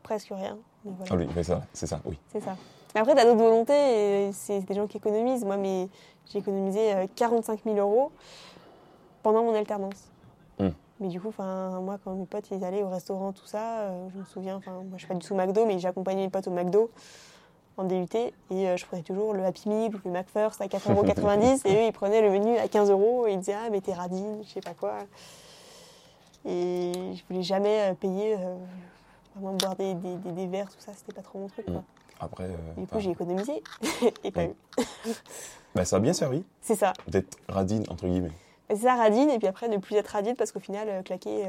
presque rien. Voilà, Ah oui, mais ça, c'est ça, oui. c'est ça. Après, t'as d'autres volontés, et c'est des gens qui économisent. Moi, mais j'ai économisé euh, 45 000 euros pendant mon alternance. Hmm. Mais du coup, moi, quand mes potes ils allaient au restaurant, tout ça, euh, je me souviens, enfin, moi, je suis pas du tout McDo, mais j'accompagnais mes potes au McDo en DUT et euh, je prenais toujours le Happy Meal ou le McFirst à 4,90 *laughs* euros et eux, ils prenaient le menu à 15 euros et ils disaient, ah, mais t'es radine, je sais pas quoi. Et je voulais jamais euh, payer, euh, vraiment boire des, des, des- des verres, tout ça, c'était pas trop mon truc. Quoi. Hmm. Après, euh, Du coup, j'ai économisé *laughs* et pas Ouais. eu. *laughs* bah, ça a bien servi C'est ça. d'être radine, entre guillemets. C'est ça, radine, et puis après, ne plus être radine parce qu'au final, claquer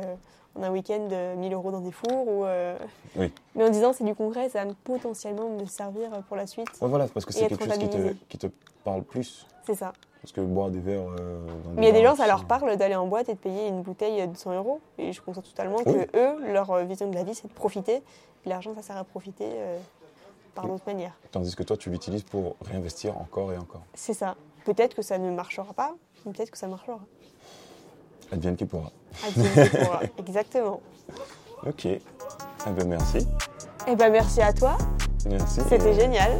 en un week-end euh, 1000 euros dans des fours ou. euh, Oui. *laughs* Mais en disant c'est du concret, ça va me- potentiellement me servir pour la suite. Ouais, voilà, parce que c'est quelque chose qui te, qui te parle plus. C'est ça. Parce que boire des verres euh, dans Mais il y a des gens, ça leur parle d'aller en boîte et de payer une bouteille de 100 euros. Et je comprends totalement Oui. que eux, leur euh, vision de la vie, c'est de profiter. L'argent, ça sert à profiter euh, par d'autres manières. Tandis que toi, tu l'utilises pour réinvestir encore et encore. C'est ça. Peut-être que ça ne marchera pas, mais peut-être que ça marchera. Advienne qui pourra. Advienne que pourra. *laughs* Exactement. Ok. Eh ben, merci. Eh ben merci à toi. Merci. C'était génial.